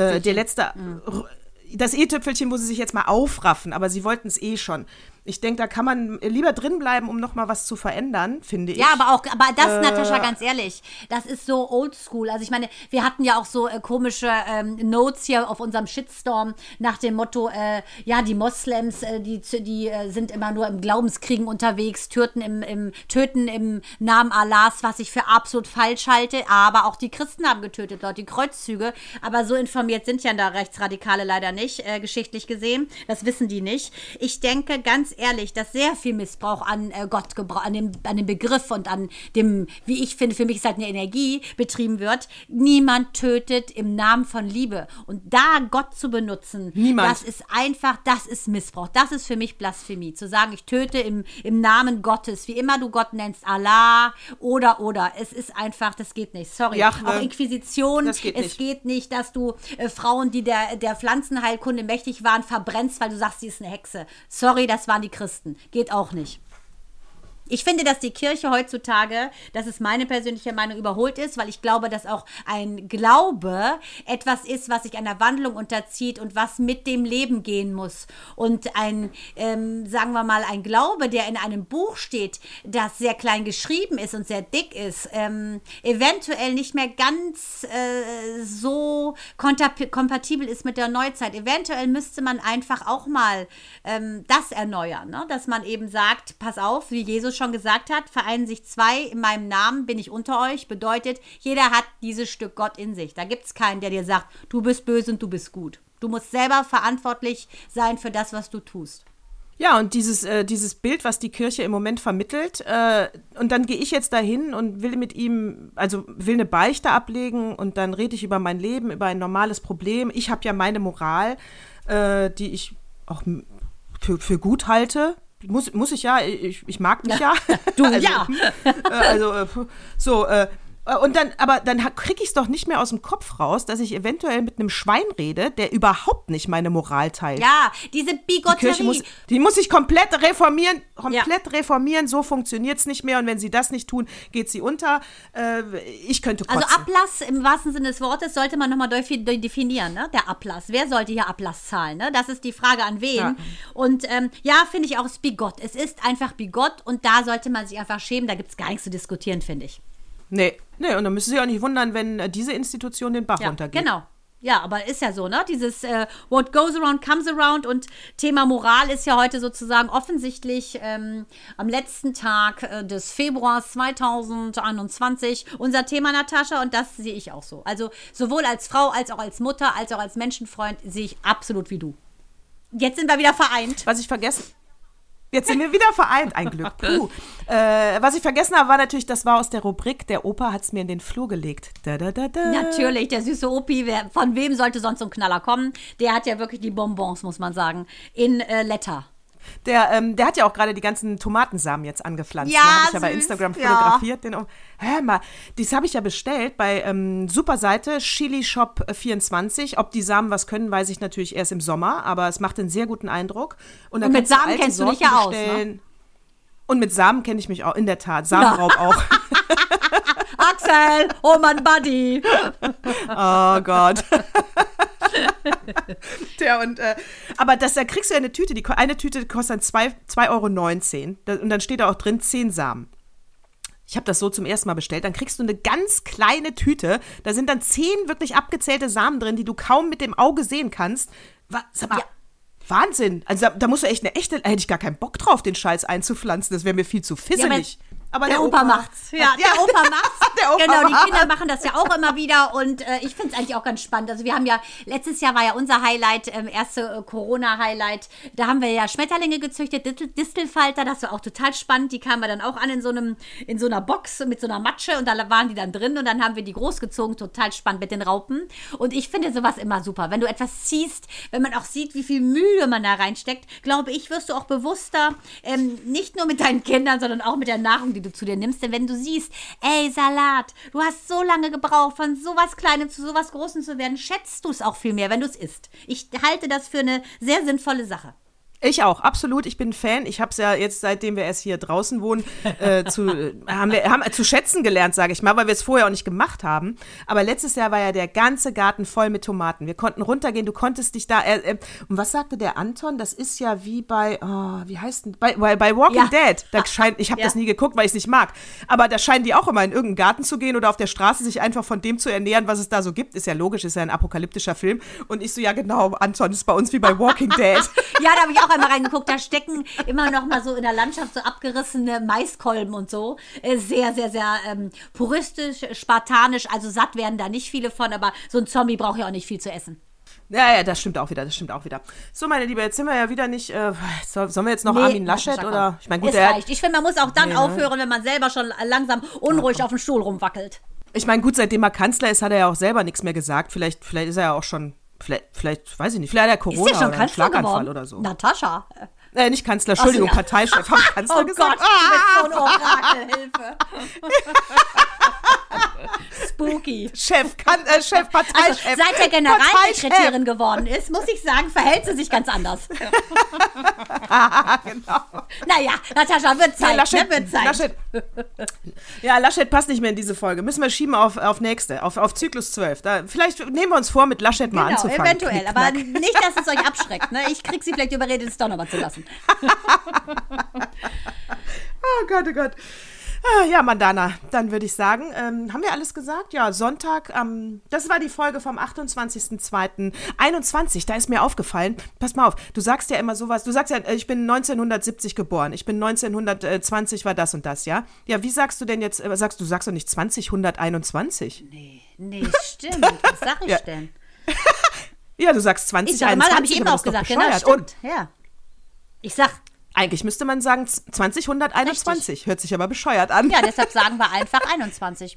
äh, der letzte, r- das i-Tüpfelchen, wo sie sich jetzt mal aufraffen, aber sie wollten es eh schon. Ich denke, da kann man lieber drin bleiben, um noch mal was zu verändern, finde ich. Ja, aber auch, aber das, Äh. Natascha, ganz ehrlich, das ist so oldschool. Also ich meine, wir hatten ja auch so äh, komische ähm, Notes hier auf unserem Shitstorm nach dem Motto, äh, ja, die Moslems, äh, die, die äh, sind immer nur im Glaubenskriegen unterwegs, töten im, im, töten im Namen Allahs, was ich für absolut falsch halte. Aber auch die Christen haben getötet dort, die Kreuzzüge. Aber so informiert sind ja da Rechtsradikale leider nicht, äh, geschichtlich gesehen. Das wissen die nicht. Ich denke ganz ehrlich, dass sehr viel Missbrauch an äh, Gott, an dem, an dem Begriff und an dem, wie ich finde, für mich ist halt eine Energie betrieben wird. Niemand tötet im Namen von Liebe. Und da Gott zu benutzen, Niemand. das ist einfach, das ist Missbrauch. Das ist für mich Blasphemie. Zu sagen, ich töte im, im Namen Gottes, wie immer du Gott nennst, Allah oder, oder. Es ist einfach, das geht nicht. Sorry. Jahwe. Auch Inquisition, Das geht es nicht. geht nicht, dass du äh, Frauen, die der, der Pflanzenheilkunde mächtig waren, verbrennst, weil du sagst, sie ist eine Hexe. Sorry, das waren die Christen. Geht auch nicht. Ich finde, dass die Kirche heutzutage, das ist meine persönliche Meinung, überholt ist, weil ich glaube, dass auch ein Glaube etwas ist, was sich einer Wandlung unterzieht und was mit dem Leben gehen muss. Und ein, ähm, sagen wir mal, ein Glaube, der in einem Buch steht, das sehr klein geschrieben ist und sehr dick ist, ähm, eventuell nicht mehr ganz äh, so kompatibel ist mit der Neuzeit. Eventuell müsste man einfach auch mal ähm, das erneuern, ne? dass man eben sagt, pass auf, wie Jesus schon gesagt hat, vereinen sich zwei in meinem Namen, bin ich unter euch, bedeutet, jeder hat dieses Stück Gott in sich. Da gibt es keinen, der dir sagt, du bist böse und du bist gut. Du musst selber verantwortlich sein für das, was du tust. Ja, und dieses, äh, dieses Bild, was die Kirche im Moment vermittelt, äh, und dann gehe ich jetzt dahin und will mit ihm, also will eine Beichte ablegen und dann rede ich über mein Leben, über ein normales Problem. Ich habe ja meine Moral, äh, die ich auch für, für gut halte. Muss, muss ich ja, ich, ich mag mich ja. Du also, ja. Äh, also, äh, so, äh, äh, und dann, aber dann kriege ich es doch nicht mehr aus dem Kopf raus, dass ich eventuell mit einem Schwein rede, der überhaupt nicht meine Moral teilt. Ja, diese Bigotterie. Die, muss, die muss ich komplett reformieren, komplett ja. reformieren, so funktioniert es nicht mehr. Und wenn sie das nicht tun, geht sie unter. Äh, ich könnte also kotzen. Also Ablass im wahrsten Sinne des Wortes sollte man nochmal definieren, ne? Der Ablass. Wer sollte hier Ablass zahlen? Ne? Das ist die Frage an wen. Ja. Und ähm, ja, finde ich auch, es ist bigott. Es ist einfach bigott und da sollte man sich einfach schämen. Da gibt es gar nichts zu diskutieren, finde ich. Nee, nee, und dann müssen Sie auch nicht wundern, wenn äh, diese Institution den Bach ja, runtergeht. Genau. Ja, aber ist ja so, ne? Dieses äh, What goes around comes around und Thema Moral ist ja heute sozusagen offensichtlich ähm, am letzten Tag äh, des Februars 2021 unser Thema, Natascha, und das sehe ich auch so. Also sowohl als Frau als auch als Mutter als auch als Menschenfreund sehe ich absolut wie du. Jetzt sind wir wieder vereint. Was ich vergessen, Jetzt sind wir wieder vereint, ein Glück. Puh. Äh, was ich vergessen habe, war natürlich, das war aus der Rubrik, der Opa hat es mir in den Flur gelegt. Da, da, da, da. Natürlich, der süße Opi, wer, von wem sollte sonst so ein Knaller kommen? Der hat ja wirklich die Bonbons, muss man sagen, in äh, Letter. Der, ähm, der hat ja auch gerade die ganzen Tomatensamen jetzt angepflanzt. Ja, habe ich ja bei Instagram fotografiert. Ja. Den, hör mal, das habe ich ja bestellt bei ähm, super Seite Chili Shop 24. Ob die Samen was können, weiß ich natürlich erst im Sommer, aber es macht einen sehr guten Eindruck. Und, Und mit Samen kennst Sorten du dich ja aus. Ne? Und mit Samen kenne ich mich auch, in der Tat. Samenraub auch. Axel, oh mein Buddy. oh Gott. Der und, äh, aber das, da kriegst du ja eine Tüte, die, eine Tüte kostet dann 2,19 Euro. Und dann steht da auch drin 10 Samen. Ich habe das so zum ersten Mal bestellt. Dann kriegst du eine ganz kleine Tüte. Da sind dann 10 wirklich abgezählte Samen drin, die du kaum mit dem Auge sehen kannst. Was, sag mal, ja. Wahnsinn. Also da, da, musst du echt eine echte, hätte ich gar keinen Bock drauf, den Scheiß einzupflanzen. Das wäre mir viel zu fisselig. Ja, aber der, der Opa, Opa, macht's. Ja, der Opa macht's. der Opa genau, die Kinder machen das ja auch immer wieder und äh, ich finde es eigentlich auch ganz spannend. Also wir haben ja, letztes Jahr war ja unser Highlight, ähm, erste äh, Corona-Highlight, da haben wir ja Schmetterlinge gezüchtet, Distel, Distelfalter, das war auch total spannend. Die kamen wir dann auch an in so, einem, in so einer Box mit so einer Matsche und da waren die dann drin und dann haben wir die großgezogen, total spannend mit den Raupen. Und ich finde sowas immer super. Wenn du etwas siehst, wenn man auch sieht, wie viel Mühe man da reinsteckt, glaube ich, wirst du auch bewusster, ähm, nicht nur mit deinen Kindern, sondern auch mit der Nahrung, die die du zu dir nimmst. Denn wenn du siehst, ey, Salat, du hast so lange gebraucht, von sowas Kleinem zu sowas Großem zu werden, schätzt du es auch viel mehr, wenn du es isst. Ich halte das für eine sehr sinnvolle Sache. Ich auch, absolut. Ich bin Fan. Ich habe es ja jetzt, seitdem wir erst hier draußen wohnen, äh, zu, äh, haben wir, haben, zu schätzen gelernt, sage ich mal, weil wir es vorher auch nicht gemacht haben. Aber letztes Jahr war ja der ganze Garten voll mit Tomaten. Wir konnten runtergehen, du konntest dich da. Äh, äh, und was sagte der Anton? Das ist ja wie bei, oh, wie heißt denn? Bei, bei, bei Walking ja. Dead. Da scheint, ich habe ja. das nie geguckt, weil ich es nicht mag. Aber da scheinen die auch immer in irgendeinen Garten zu gehen oder auf der Straße sich einfach von dem zu ernähren, was es da so gibt. Ist ja logisch, ist ja ein apokalyptischer Film. Und ich so, ja genau, Anton ist bei uns wie bei Walking Dead. ja, da habe ich auch einmal reingeguckt da stecken immer noch mal so in der Landschaft so abgerissene Maiskolben und so. Äh, sehr, sehr, sehr ähm, puristisch, spartanisch. Also satt werden da nicht viele von, aber so ein Zombie braucht ja auch nicht viel zu essen. Ja, ja, das stimmt auch wieder, das stimmt auch wieder. So, meine Liebe, jetzt sind wir ja wieder nicht. Äh, sollen wir jetzt noch nee, Armin Laschet oder? Ich meine, gut, reicht. Ich finde, man muss auch dann nee, ne? aufhören, wenn man selber schon langsam unruhig ja, auf dem Stuhl rumwackelt. Ich meine, gut, seitdem er Kanzler ist, hat er ja auch selber nichts mehr gesagt. Vielleicht, vielleicht ist er ja auch schon Vielleicht, vielleicht, weiß ich nicht, vielleicht hat er Corona ist ja schon oder Kanzler Schlaganfall geworden? oder so. Natascha. Äh, nicht Kanzler, Entschuldigung, so, ja. Parteichef. Haben Kanzler oh gesagt. Gott, ah! so Orakel, Hilfe. Cookie. Chef, kann, äh, Chef, Also, Parteichef. seit er Parteichef. Generalsekretärin geworden ist, muss ich sagen, verhält sie sich ganz anders. genau. Naja, Natascha, wird Zeit, Ja, Laschet, ne? Wird Zeit. Laschet, ja, Laschet passt nicht mehr in diese Folge. Müssen wir schieben auf, auf nächste, auf, auf Zyklus 12. Da, vielleicht nehmen wir uns vor, mit Laschet mal Genau, anzufangen. eventuell. Knick, Aber nicht, dass es euch abschreckt. Ne? Ich krieg sie vielleicht überredet, es doch nochmal zu lassen. Oh Gott, oh Gott. Ah, ja, Mandana, dann würde ich sagen, ähm, haben wir alles gesagt? Ja, Sonntag, ähm, das war die Folge vom 28.02.21. Da ist mir aufgefallen, pass mal auf, du sagst ja immer sowas, du sagst ja, äh, ich bin 1970 geboren, ich bin 1920 war das und das, ja? Ja, wie sagst du denn jetzt, äh, sagst du, sagst doch nicht 2021? Nee, nee, stimmt. Was sag ich Ja. denn? Ja, du sagst Ich sag mal, 2021. habe ich eben auch gesagt. Genau, bescheuert. Und stimmt. Ja. Ich sag, eigentlich müsste man sagen 2021. Hört sich aber bescheuert an. ja, deshalb sagen wir einfach 21.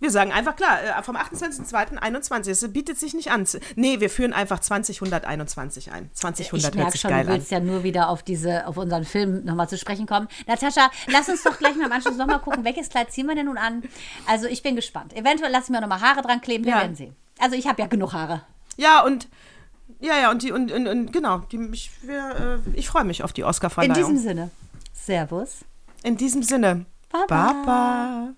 Wir sagen einfach klar, äh, vom 28.02.21. Es bietet sich nicht an. Nee, wir führen einfach 2021 ein. 2000 Ich hört merke sich schon, geil du an. willst ja nur wieder auf diese, auf unseren Film nochmal zu sprechen kommen. Natascha, lass uns doch gleich mal im Anschluss nochmal gucken, welches Kleid ziehen wir denn nun an? Also ich bin gespannt. Eventuell lassen wir nochmal Haare dran kleben, wir Ja. werden sehen. Also ich habe ja genug Haare. Ja, und ja, ja, und die und, und, und genau, die, ich, wir, äh, ich freue mich auf die In Oscarverleihung. diesem Sinne. Servus. In diesem Sinne. Baba. Baba.